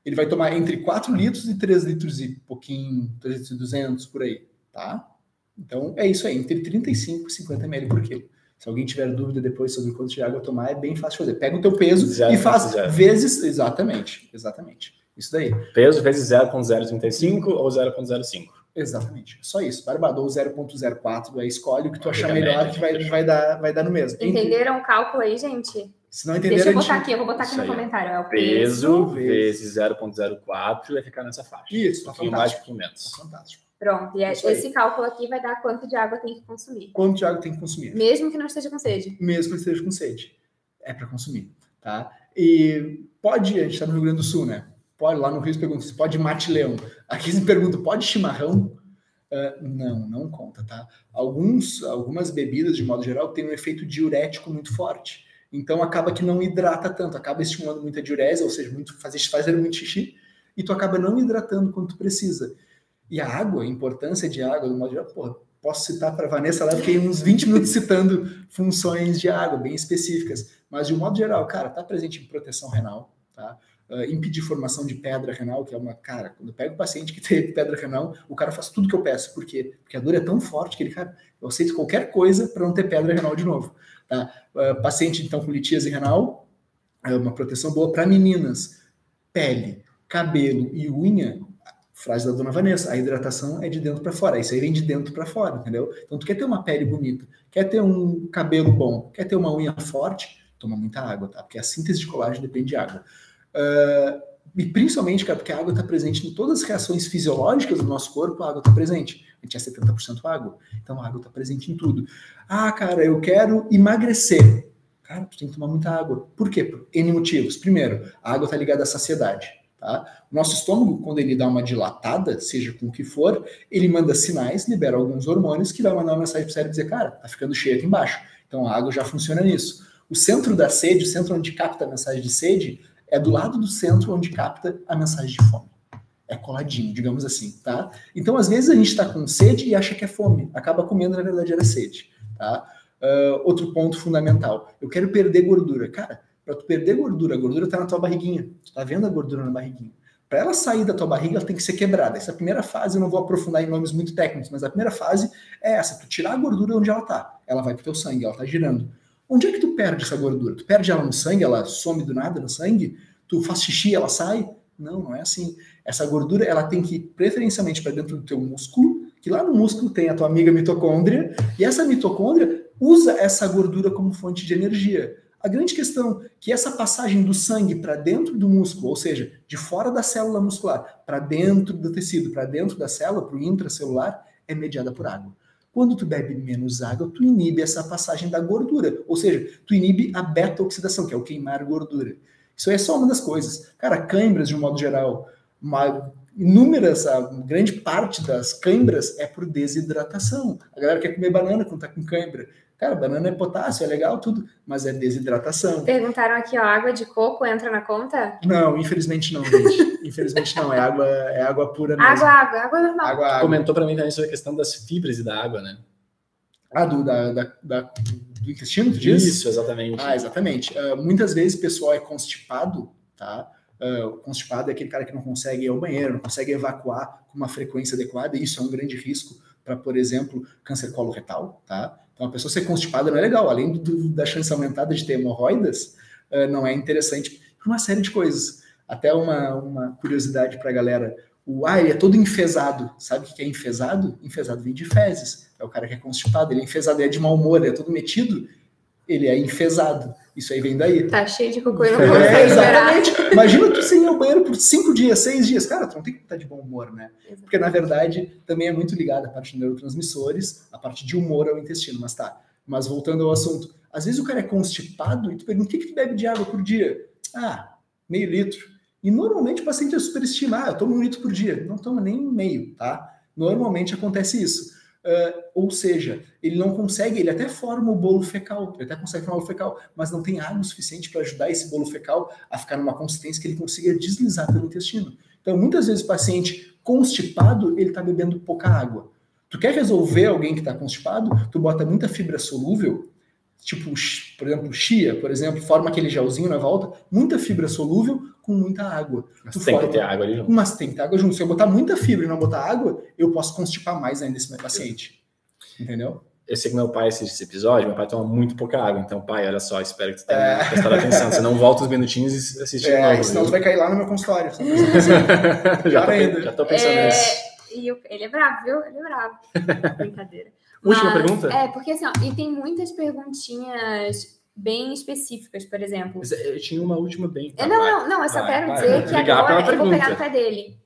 ele vai tomar entre 4 litros e 3 litros e pouquinho, 3 litros e 200, por aí, tá? Então, é isso aí, entre 35 e 50 ml por quilo. Se alguém tiver dúvida depois sobre quanto de água tomar, é bem fácil fazer. Pega o teu peso zero, e faz zero. vezes, exatamente, exatamente. Isso daí. Peso vezes 0.035 ou 0.05. Exatamente. Só isso. Barbadou 0.04, aí escolhe o que tu achar melhor que vai, vai, dar, vai dar no mesmo. Entenderam o cálculo aí, gente? Se não entenderam, Deixa eu botar gente... aqui, eu vou botar aqui no comentário. É o peso, peso vezes 0.04 vai ficar nessa faixa. Isso, tá um pouquinho mais, um pouquinho menos. Tá fantástico. Pronto, e é, esse cálculo aqui vai dar quanto de água tem que consumir. Quanto de água tem que consumir. Mesmo que não esteja com sede. Mesmo que não esteja com sede. É para consumir, tá? E pode, a gente está no Rio Grande do Sul, né? Pode, lá no Rio se pergunta, se pode mate-leão. Aqui se pergunta, pode chimarrão? Uh, não, não conta, tá? Alguns, algumas bebidas, de modo geral, têm um efeito diurético muito forte. Então acaba que não hidrata tanto, acaba estimulando muita diurese, ou seja, muito, fazer, fazer muito xixi, e tu acaba não hidratando quanto precisa. E a água, a importância de água, do modo geral, posso citar para Vanessa lá, fiquei uns 20 minutos citando funções de água bem específicas, mas de um modo geral, cara, tá presente em proteção renal, tá? Uh, impedir formação de pedra renal, que é uma, cara, quando eu pego o paciente que tem pedra renal, o cara faz tudo que eu peço, por quê? Porque a dor é tão forte que ele, cara, eu aceito qualquer coisa para não ter pedra renal de novo, tá? Uh, paciente, então, com litíase renal, é uma proteção boa para meninas, pele, cabelo e unha, frase da dona Vanessa, a hidratação é de dentro para fora, isso aí vem de dentro para fora, entendeu? Então, tu quer ter uma pele bonita, quer ter um cabelo bom, quer ter uma unha forte, toma muita água, tá? Porque a síntese de colágeno depende de água. Uh, e principalmente, cara, porque a água está presente em todas as reações fisiológicas do nosso corpo, a água está presente. A gente é 70% água, então a água está presente em tudo. Ah, cara, eu quero emagrecer. Cara, tu tem que tomar muita água. Por quê? Por N motivos. Primeiro, a água está ligada à saciedade. Tá? O nosso estômago, quando ele dá uma dilatada, seja com o que for, ele manda sinais, libera alguns hormônios que vai mandar uma mensagem para o cérebro dizer, cara, tá ficando cheio aqui embaixo. Então a água já funciona nisso. O centro da sede, o centro onde capta a mensagem de sede, é do lado do centro onde capta a mensagem de fome. É coladinho, digamos assim, tá? Então, às vezes, a gente está com sede e acha que é fome. Acaba comendo, na verdade, era sede, tá? Uh, outro ponto fundamental. Eu quero perder gordura. Cara, para tu perder gordura, a gordura está na tua barriguinha. Tu tá vendo a gordura na barriguinha. Para ela sair da tua barriga, ela tem que ser quebrada. Essa primeira fase, eu não vou aprofundar em nomes muito técnicos, mas a primeira fase é essa: tu tirar a gordura onde ela tá. Ela vai pro teu sangue, ela tá girando. Onde é que tu perde essa gordura? Tu perde ela no sangue, ela some do nada no sangue? Tu faz xixi, ela sai? Não, não é assim. Essa gordura, ela tem que ir preferencialmente para dentro do teu músculo, que lá no músculo tem a tua amiga mitocôndria, e essa mitocôndria usa essa gordura como fonte de energia. A grande questão é que essa passagem do sangue para dentro do músculo, ou seja, de fora da célula muscular para dentro do tecido, para dentro da célula, para o intracelular, é mediada por água. Quando tu bebe menos água, tu inibe essa passagem da gordura, ou seja, tu inibe a beta-oxidação, que é o queimar gordura. Isso é só uma das coisas. Cara, câimbras, de um modo geral, uma, inúmeras, a grande parte das câimbras é por desidratação. A galera quer comer banana quando tá com câimbra. Cara, banana é potássio, é legal tudo, mas é desidratação. Perguntaram aqui, ó, água de coco entra na conta? Não, infelizmente não, gente. infelizmente não, é água, é água pura mesmo. Água, água, água normal. Água, água. Comentou para mim também sobre a questão das fibras e da água, né? Ah, do, da, da, da do intestino, tu diz? Isso, exatamente. Ah, exatamente. Uh, muitas vezes o pessoal é constipado, tá? Uh, constipado é aquele cara que não consegue ir ao banheiro, não consegue evacuar com uma frequência adequada, e isso é um grande risco para, por exemplo, câncer coloretal, tá? Então, a pessoa ser constipada não é legal, além do, da chance aumentada de ter hemorroidas, uh, não é interessante uma série de coisas. Até uma, uma curiosidade para a galera, o ar é todo enfesado. Sabe o que é enfesado? Enfesado vem de fezes. É o cara que é constipado, ele é enfesado, ele é de mau humor, ele é todo metido, ele é enfesado. Isso aí vem daí. Tá cheio de cocô e não consegue é, Exatamente. Imagina tu sem ir ao banheiro por cinco dias, seis dias. Cara, tu não tem que estar de bom humor, né? Exatamente. Porque, na verdade, também é muito ligado a parte de neurotransmissores, a parte de humor ao intestino. Mas tá. Mas voltando ao assunto. Às vezes o cara é constipado e tu pergunta, o que, que tu bebe de água por dia? Ah, meio litro. E normalmente o paciente é superestimado, ah, eu tomo um litro por dia. Não toma nem meio, tá? Normalmente acontece isso. Uh, ou seja, ele não consegue, ele até forma o bolo fecal, ele até consegue formar o bolo fecal, mas não tem água suficiente para ajudar esse bolo fecal a ficar numa consistência que ele consiga deslizar pelo intestino. Então, muitas vezes o paciente constipado, ele está bebendo pouca água. Tu quer resolver alguém que está constipado, tu bota muita fibra solúvel, tipo, por exemplo, chia, por exemplo, forma aquele gelzinho na volta, muita fibra solúvel com muita água. Mas tu tem forma, que ter água ali junto. Mas tem que ter água junto. Se eu botar muita fibra e não botar água, eu posso constipar mais ainda esse meu paciente. Entendeu? Eu sei que meu pai assiste esse episódio, meu pai toma muito pouca água. Então, pai, olha só, espero que tu tenha é. prestado atenção. Você não volta os minutinhos e assiste é, novo. Senão tu vai cair lá no meu consultório. já, tô, já tô pensando é, nisso. E ele é bravo, viu? Ele é bravo. Brincadeira. Última Mas, pergunta? É, porque assim, ó, e tem muitas perguntinhas bem específicas, por exemplo. Mas eu tinha uma última bem. Tá, não, não, não, eu só vai, quero vai, dizer vai, que agora eu vou pegar no pé dele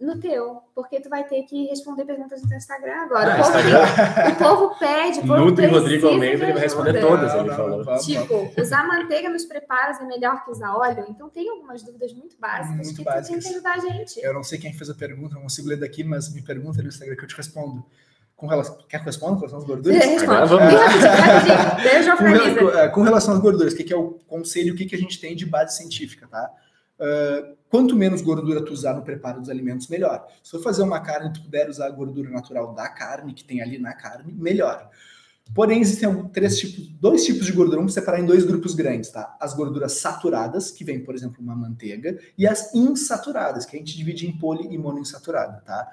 no teu, porque tu vai ter que responder perguntas no teu Instagram agora. Ah, o, povo, Instagram. o povo pede, o povo Nutri Rodrigo Almeida, ele vai responder todas, ele falou. Tipo, usar manteiga nos preparos é melhor que usar óleo? Então tem algumas dúvidas muito básicas muito que básicas. tu tem que ajudar a gente. Eu não sei quem fez a pergunta, não consigo ler daqui, mas me pergunta no Instagram que eu te respondo. Com relação... Quer que eu responda com relação às gorduras? Responda. Vamos. É, com, com relação às gorduras, o que é o conselho, o que a gente tem de base científica, tá? Uh, quanto menos gordura tu usar no preparo dos alimentos, melhor. Se for fazer uma carne, tu puder usar a gordura natural da carne, que tem ali na carne, melhor. Porém, existem três tipos, dois tipos de gordura, vamos separar em dois grupos grandes, tá? As gorduras saturadas, que vem, por exemplo, uma manteiga, e as insaturadas, que a gente divide em poli e monoinsaturada, tá?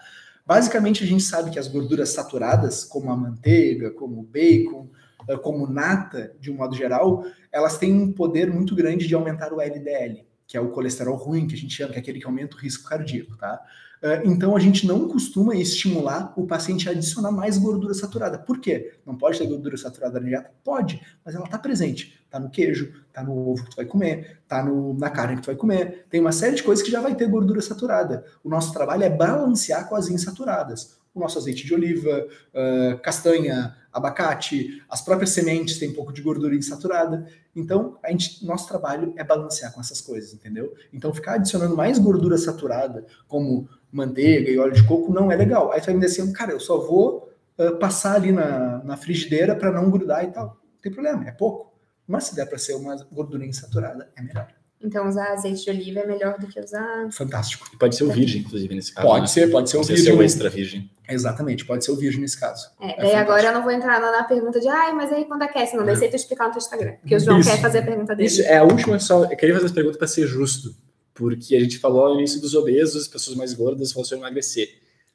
Basicamente, a gente sabe que as gorduras saturadas, como a manteiga, como o bacon, ah, como nata, de um modo geral, elas têm um poder muito grande de aumentar o LDL que é o colesterol ruim, que a gente chama, que é aquele que aumenta o risco cardíaco, tá? Ah, então a gente não costuma estimular o paciente a adicionar mais gordura saturada. Por quê? Não pode ter gordura saturada na dieta? Pode, mas ela está presente. Está no queijo, está no ovo que tu vai comer, está na carne que tu vai comer. Tem uma série de coisas que já vai ter gordura saturada. O nosso trabalho é balancear com as insaturadas o nosso azeite de oliva, uh, castanha, abacate, as próprias sementes têm um pouco de gordura insaturada. Então, a gente, nosso trabalho é balancear com essas coisas, entendeu? Então, ficar adicionando mais gordura saturada, como manteiga e óleo de coco, não é legal. Aí tu vai me dizer assim, cara, eu só vou uh, passar ali na, na frigideira para não grudar e tal. Não tem problema, é pouco. Mas se der para ser uma gordura insaturada, é melhor. Então, usar azeite de oliva é melhor do que usar. Fantástico. E pode ser o virgem, inclusive, nesse caso. Pode né? ser, pode ser o pode virgem. Ser o extra virgem. Exatamente, pode ser o virgem nesse caso. É, é daí é agora eu não vou entrar na pergunta de, ai, mas aí quando aquece? Não, deixa eu explicar no teu Instagram. Porque o João Isso. quer fazer a pergunta dele. Isso, é a última só. Eu queria fazer as perguntas para ser justo. Porque a gente falou no início dos obesos, pessoas mais gordas, sobre emagrecer.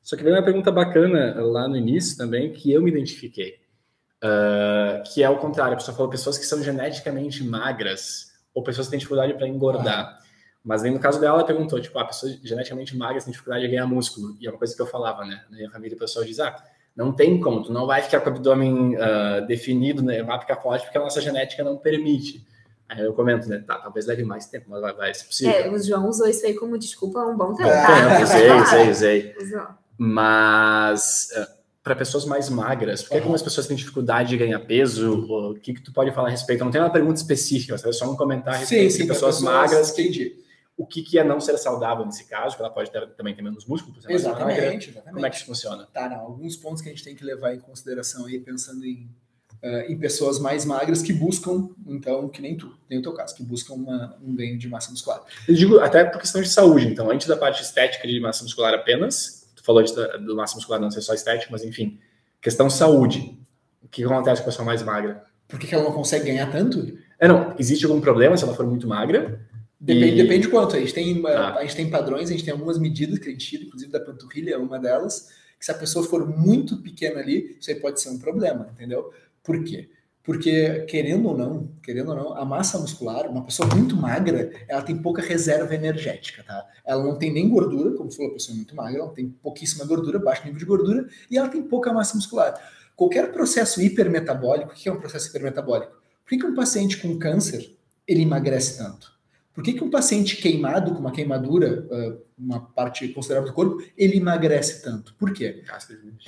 Só que veio uma pergunta bacana lá no início também, que eu me identifiquei. Uh, que é o contrário, a pessoa falou pessoas que são geneticamente magras ou pessoas que têm dificuldade para engordar. Ah. Mas aí no caso dela, ela perguntou, tipo, a ah, pessoa geneticamente magra tem dificuldade de ganhar músculo. E é uma coisa que eu falava, né? Na minha família, o pessoal diz, ah, não tem como, tu não vai ficar com o abdômen uh, definido, né? Vai ficar forte porque a nossa genética não permite. Aí eu comento, né? Tá, talvez leve mais tempo, mas vai, vai ser possível. É, o João usou isso aí como desculpa há um bom tempo. É, usei, usei, usei. Mas... Uh, para pessoas mais magras, por que algumas pessoas têm dificuldade de ganhar peso? O que, que tu pode falar a respeito? Não tem uma pergunta específica, é só um comentário a respeito sim, sim, de pessoas, pessoas magras. Entendi. O que, que é não ser saudável nesse caso? Que ela pode ter, também ter menos músculo, por exatamente, exatamente. Como é que isso funciona? Tá, não. Alguns pontos que a gente tem que levar em consideração aí, pensando em, uh, em pessoas mais magras que buscam, então, que nem tu, nem o teu caso, que buscam uma, um ganho de massa muscular. Eu digo até por questão de saúde, então, antes da parte estética de massa muscular apenas, tu falou de, do massa muscular não ser só estético, mas enfim, questão saúde. O que acontece com a pessoa mais magra? Por que, ela não consegue ganhar tanto? É, não, existe algum problema se ela for muito magra? Depende, e... depende de quanto. A gente, tem, ah. a gente tem padrões, a gente tem algumas medidas que a gente tira, inclusive da panturrilha é uma delas, que se a pessoa for muito pequena ali, isso aí pode ser um problema, entendeu? Por quê? Porque, querendo ou não, querendo ou não, a massa muscular, uma pessoa muito magra, ela tem pouca reserva energética, tá? Ela não tem nem gordura, como falou, a pessoa muito magra, ela tem pouquíssima gordura, baixo nível de gordura, e ela tem pouca massa muscular. Qualquer processo hipermetabólico, o que é um processo hipermetabólico? Por que, que um paciente com câncer, ele emagrece tanto? Por que, que um paciente queimado, com uma queimadura, uma parte considerável do corpo, ele emagrece tanto? Por quê?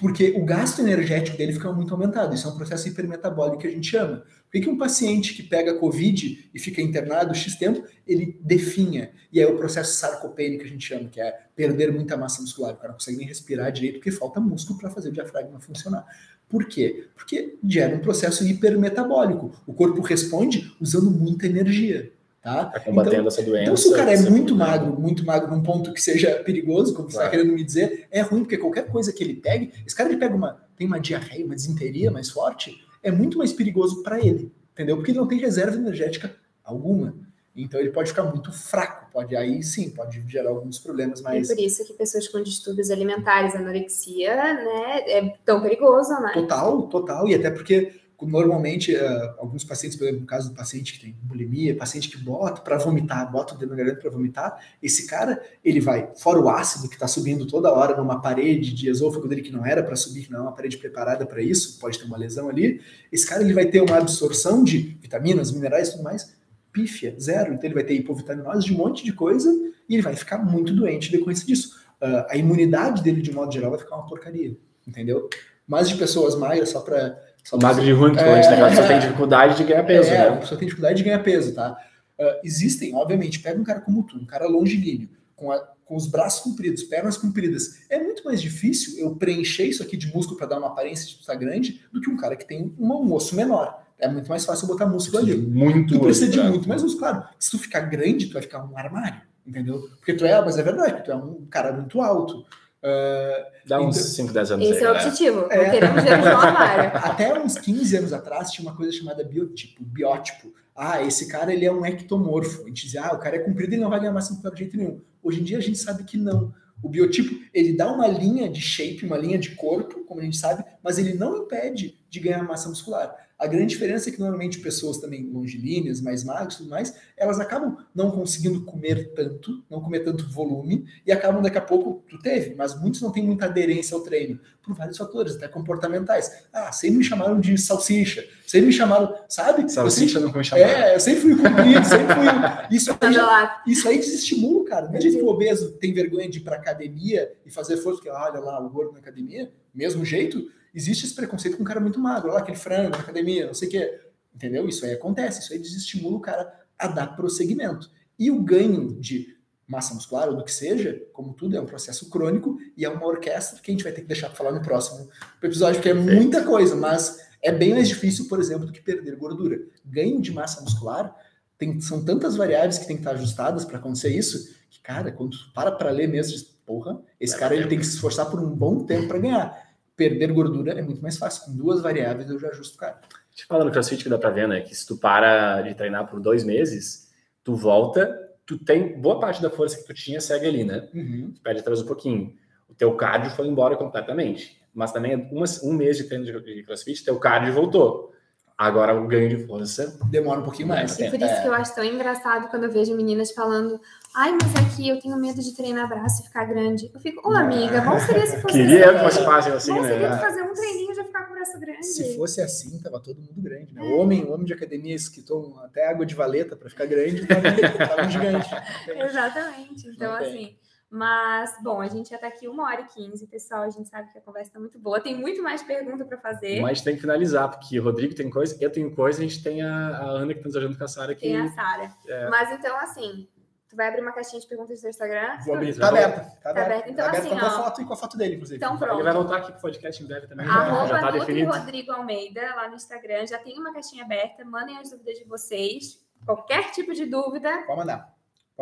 Porque o gasto energético dele fica muito aumentado. Isso é um processo hipermetabólico que a gente chama. Por que, que um paciente que pega Covid e fica internado X tempo, ele definha? E é o processo sarcopênico que a gente chama, que é perder muita massa muscular. O cara não consegue nem respirar direito porque falta músculo para fazer o diafragma funcionar. Por quê? Porque gera um processo hipermetabólico. O corpo responde usando muita energia. Tá? tá combatendo então, essa doença. Então, se o cara é muito magro, muito magro num ponto que seja perigoso, como você está querendo me dizer, é ruim, porque qualquer coisa que ele pegue, esse cara ele pega uma, tem uma diarreia, uma desinteria mais forte, é muito mais perigoso para ele, entendeu? Porque ele não tem reserva energética alguma. Então ele pode ficar muito fraco, pode aí sim, pode gerar alguns problemas mais. E por isso que pessoas com distúrbios alimentares, anorexia, né, é tão perigoso, né? Total, total, e até porque normalmente, uh, alguns pacientes, por exemplo, no caso do paciente que tem bulimia, paciente que bota para vomitar, bota o dedo na garganta para vomitar, esse cara, ele vai, fora o ácido que está subindo toda hora numa parede de esôfago dele que não era para subir, que não é uma parede preparada para isso, pode ter uma lesão ali, esse cara ele vai ter uma absorção de vitaminas, minerais e tudo mais, pífia, zero. Então ele vai ter hipovitaminose de um monte de coisa e ele vai ficar muito doente depois disso. Uh, a imunidade dele, de modo geral, vai ficar uma porcaria, entendeu? Mas de pessoas magras, só para só magro de ruim, que é, a gente só tem dificuldade de ganhar peso, é, né? Pessoa tem dificuldade de ganhar peso, tá? Uh, existem, obviamente, pega um cara como tu, um cara longilíneo, com, a, com os braços compridos, pernas compridas. É muito mais difícil eu preencher isso aqui de músculo para dar uma aparência de estar grande do que um cara que tem um, um osso menor. É muito mais fácil botar músculo ali. Muito tu precisa de muito mais músculo. Claro, se tu ficar grande, tu vai ficar um armário, entendeu? Porque tu é, mas é verdade, tu é um cara muito alto. Uh, Dá uns então, 5, 10 anos. Esse aí, é o objetivo. É, queremos ver no armário. Até uns 15 anos atrás tinha uma coisa chamada biotipo, biótipo. Ah, esse cara ele é um ectomorfo. A gente dizia, ah, o cara é comprido e não vai ganhar massa muscular de jeito nenhum. Hoje em dia a gente sabe que não. O biotipo, ele dá uma linha de shape, uma linha de corpo, como a gente sabe, mas ele não impede de ganhar massa muscular. A grande diferença é que normalmente pessoas também longilíneas, mais magras e tudo mais, elas acabam não conseguindo comer tanto, não comer tanto volume, e acabam daqui a pouco, tu teve, mas muitos não têm muita aderência ao treino, por vários fatores, até comportamentais. Ah, sempre me chamaram de salsicha, sempre me chamaram, sabe? Salsicha não me chamaram. É, eu sempre fui comprido, sempre fui. Isso aí, isso aí desestimula, cara. Não é que o obeso tem vergonha de ir pra academia e fazer força, porque olha lá, o gordo na academia, mesmo jeito existe esse preconceito com um cara muito magro, olha aquele frango na academia, não sei o quê. Entendeu? Isso aí acontece, isso aí desestimula o cara a dar prosseguimento. E o ganho de massa muscular ou do que seja, como tudo, é um processo crônico e é uma orquestra que a gente vai ter que deixar para falar no próximo episódio, porque é muita coisa, mas é bem mais difícil, por exemplo, do que perder gordura. Ganho de massa muscular, tem, são tantas variáveis que tem que estar ajustadas para acontecer isso, que, cara, quando tu para para ler mesmo, porra, esse cara ele tem que se esforçar por um bom tempo para ganhar perder gordura é muito mais fácil. Com duas variáveis eu já ajusto o cara. Te falando no CrossFit que dá pra ver, né? Que se tu para de treinar por dois meses, tu volta, tu tem boa parte da força que tu tinha segue ali, né? Uhum. Tu perde atrás um pouquinho. O teu cardio foi embora completamente. Mas também uma, um mês de treino de CrossFit, teu cardio voltou. Agora o ganho de força demora um pouquinho mais. E por isso é. que eu acho tão engraçado quando eu vejo meninas falando Ai, mas aqui é eu tenho medo de treinar braço e ficar grande. Eu fico, ô amiga, bom seria se fosse Queria assim. que fosse fácil assim, bom né? seria fazer um treininho e já ficar com o braço grande. Se fosse assim, tava todo mundo grande, né? O homem, o homem de academias que tomam até água de valeta para ficar grande, tava, tava gigante. Exatamente. Então, assim, mas, bom, a gente já está aqui uma hora e quinze, pessoal. A gente sabe que a conversa está muito boa. Tem muito mais pergunta para fazer. Mas tem que finalizar, porque o Rodrigo tem coisa, eu tenho coisa, a gente tem a, a Ana que está nos ajudando com a Sara aqui. Tem a Sara. É... Mas então, assim, Tu vai abrir uma caixinha de perguntas no seu Instagram? Vou abrir. Tá aberta. Tá, tá aberta. Então, tá assim, com a foto e com a foto dele, inclusive. Então, pronto. Ele vai voltar aqui pro podcast em breve também. Arroba já tá definido. Rodrigo Almeida, lá no Instagram. Já tem uma caixinha aberta. Mandem as dúvidas de vocês. Qualquer tipo de dúvida. Pode mandar.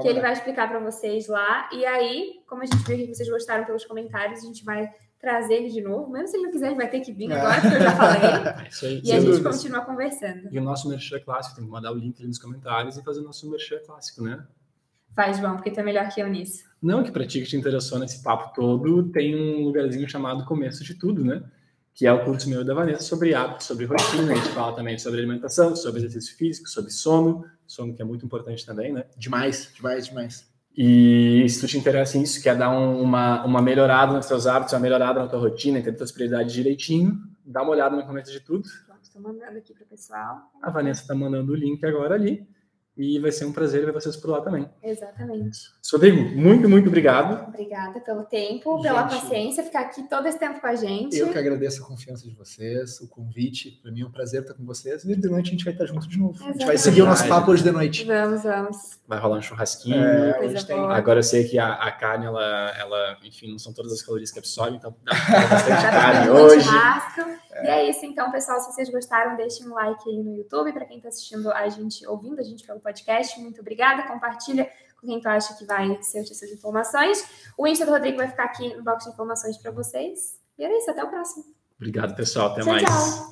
Que ele vai explicar para vocês lá. E aí, como a gente viu que vocês gostaram pelos comentários, a gente vai trazer ele de novo. Mesmo se ele não quiser, ele vai ter que vir agora, que eu já falei. É aí, e a gente dúvidas. continua conversando. E o nosso merchan clássico, tem que mandar o link ali nos comentários e fazer o nosso merchan clássico, né? Faz, João, porque tu é melhor que eu nisso. Não, que pra ti que te interessou nesse papo todo, tem um lugarzinho chamado Começo de Tudo, né? Que é o curso meu da Vanessa sobre hábitos, sobre rotina. A gente fala também sobre alimentação, sobre exercício físico, sobre sono. Sono que é muito importante também, né? Demais, demais, demais. E se tu te interessa em isso, quer dar um, uma, uma melhorada nos teus hábitos, uma melhorada na tua rotina, entender tuas prioridades direitinho, dá uma olhada no começo de tudo. Estou mandando aqui para o pessoal. A Vanessa está mandando o link agora ali. E vai ser um prazer ver vocês por lá também. Exatamente. Rodrigo, muito, muito obrigado. Obrigada pelo tempo, pela Gente, paciência, ficar aqui todo esse tempo com a gente. Eu que agradeço a confiança de vocês, o convite. Para mim é um prazer estar com vocês. E de noite a gente vai estar junto de novo. A gente vai Exatamente. seguir o nosso papo hoje de noite. Vamos, vamos. Vai rolar um churrasquinho. É, tem-. Agora eu sei que a, a carne, ela, ela, enfim, não são todas as calorias que absorve, então dá bastante carne hoje. churrasco. E é isso, então, pessoal. Se vocês gostaram, deixem um like aí no YouTube. Para quem está assistindo a gente, ouvindo a gente pelo podcast, muito obrigada. Compartilha com quem tu acha que vai ser essas informações. O Insta do Rodrigo vai ficar aqui no box de informações para vocês. E era isso, até o próximo. Obrigado, pessoal. Até Tchau, mais. tchau.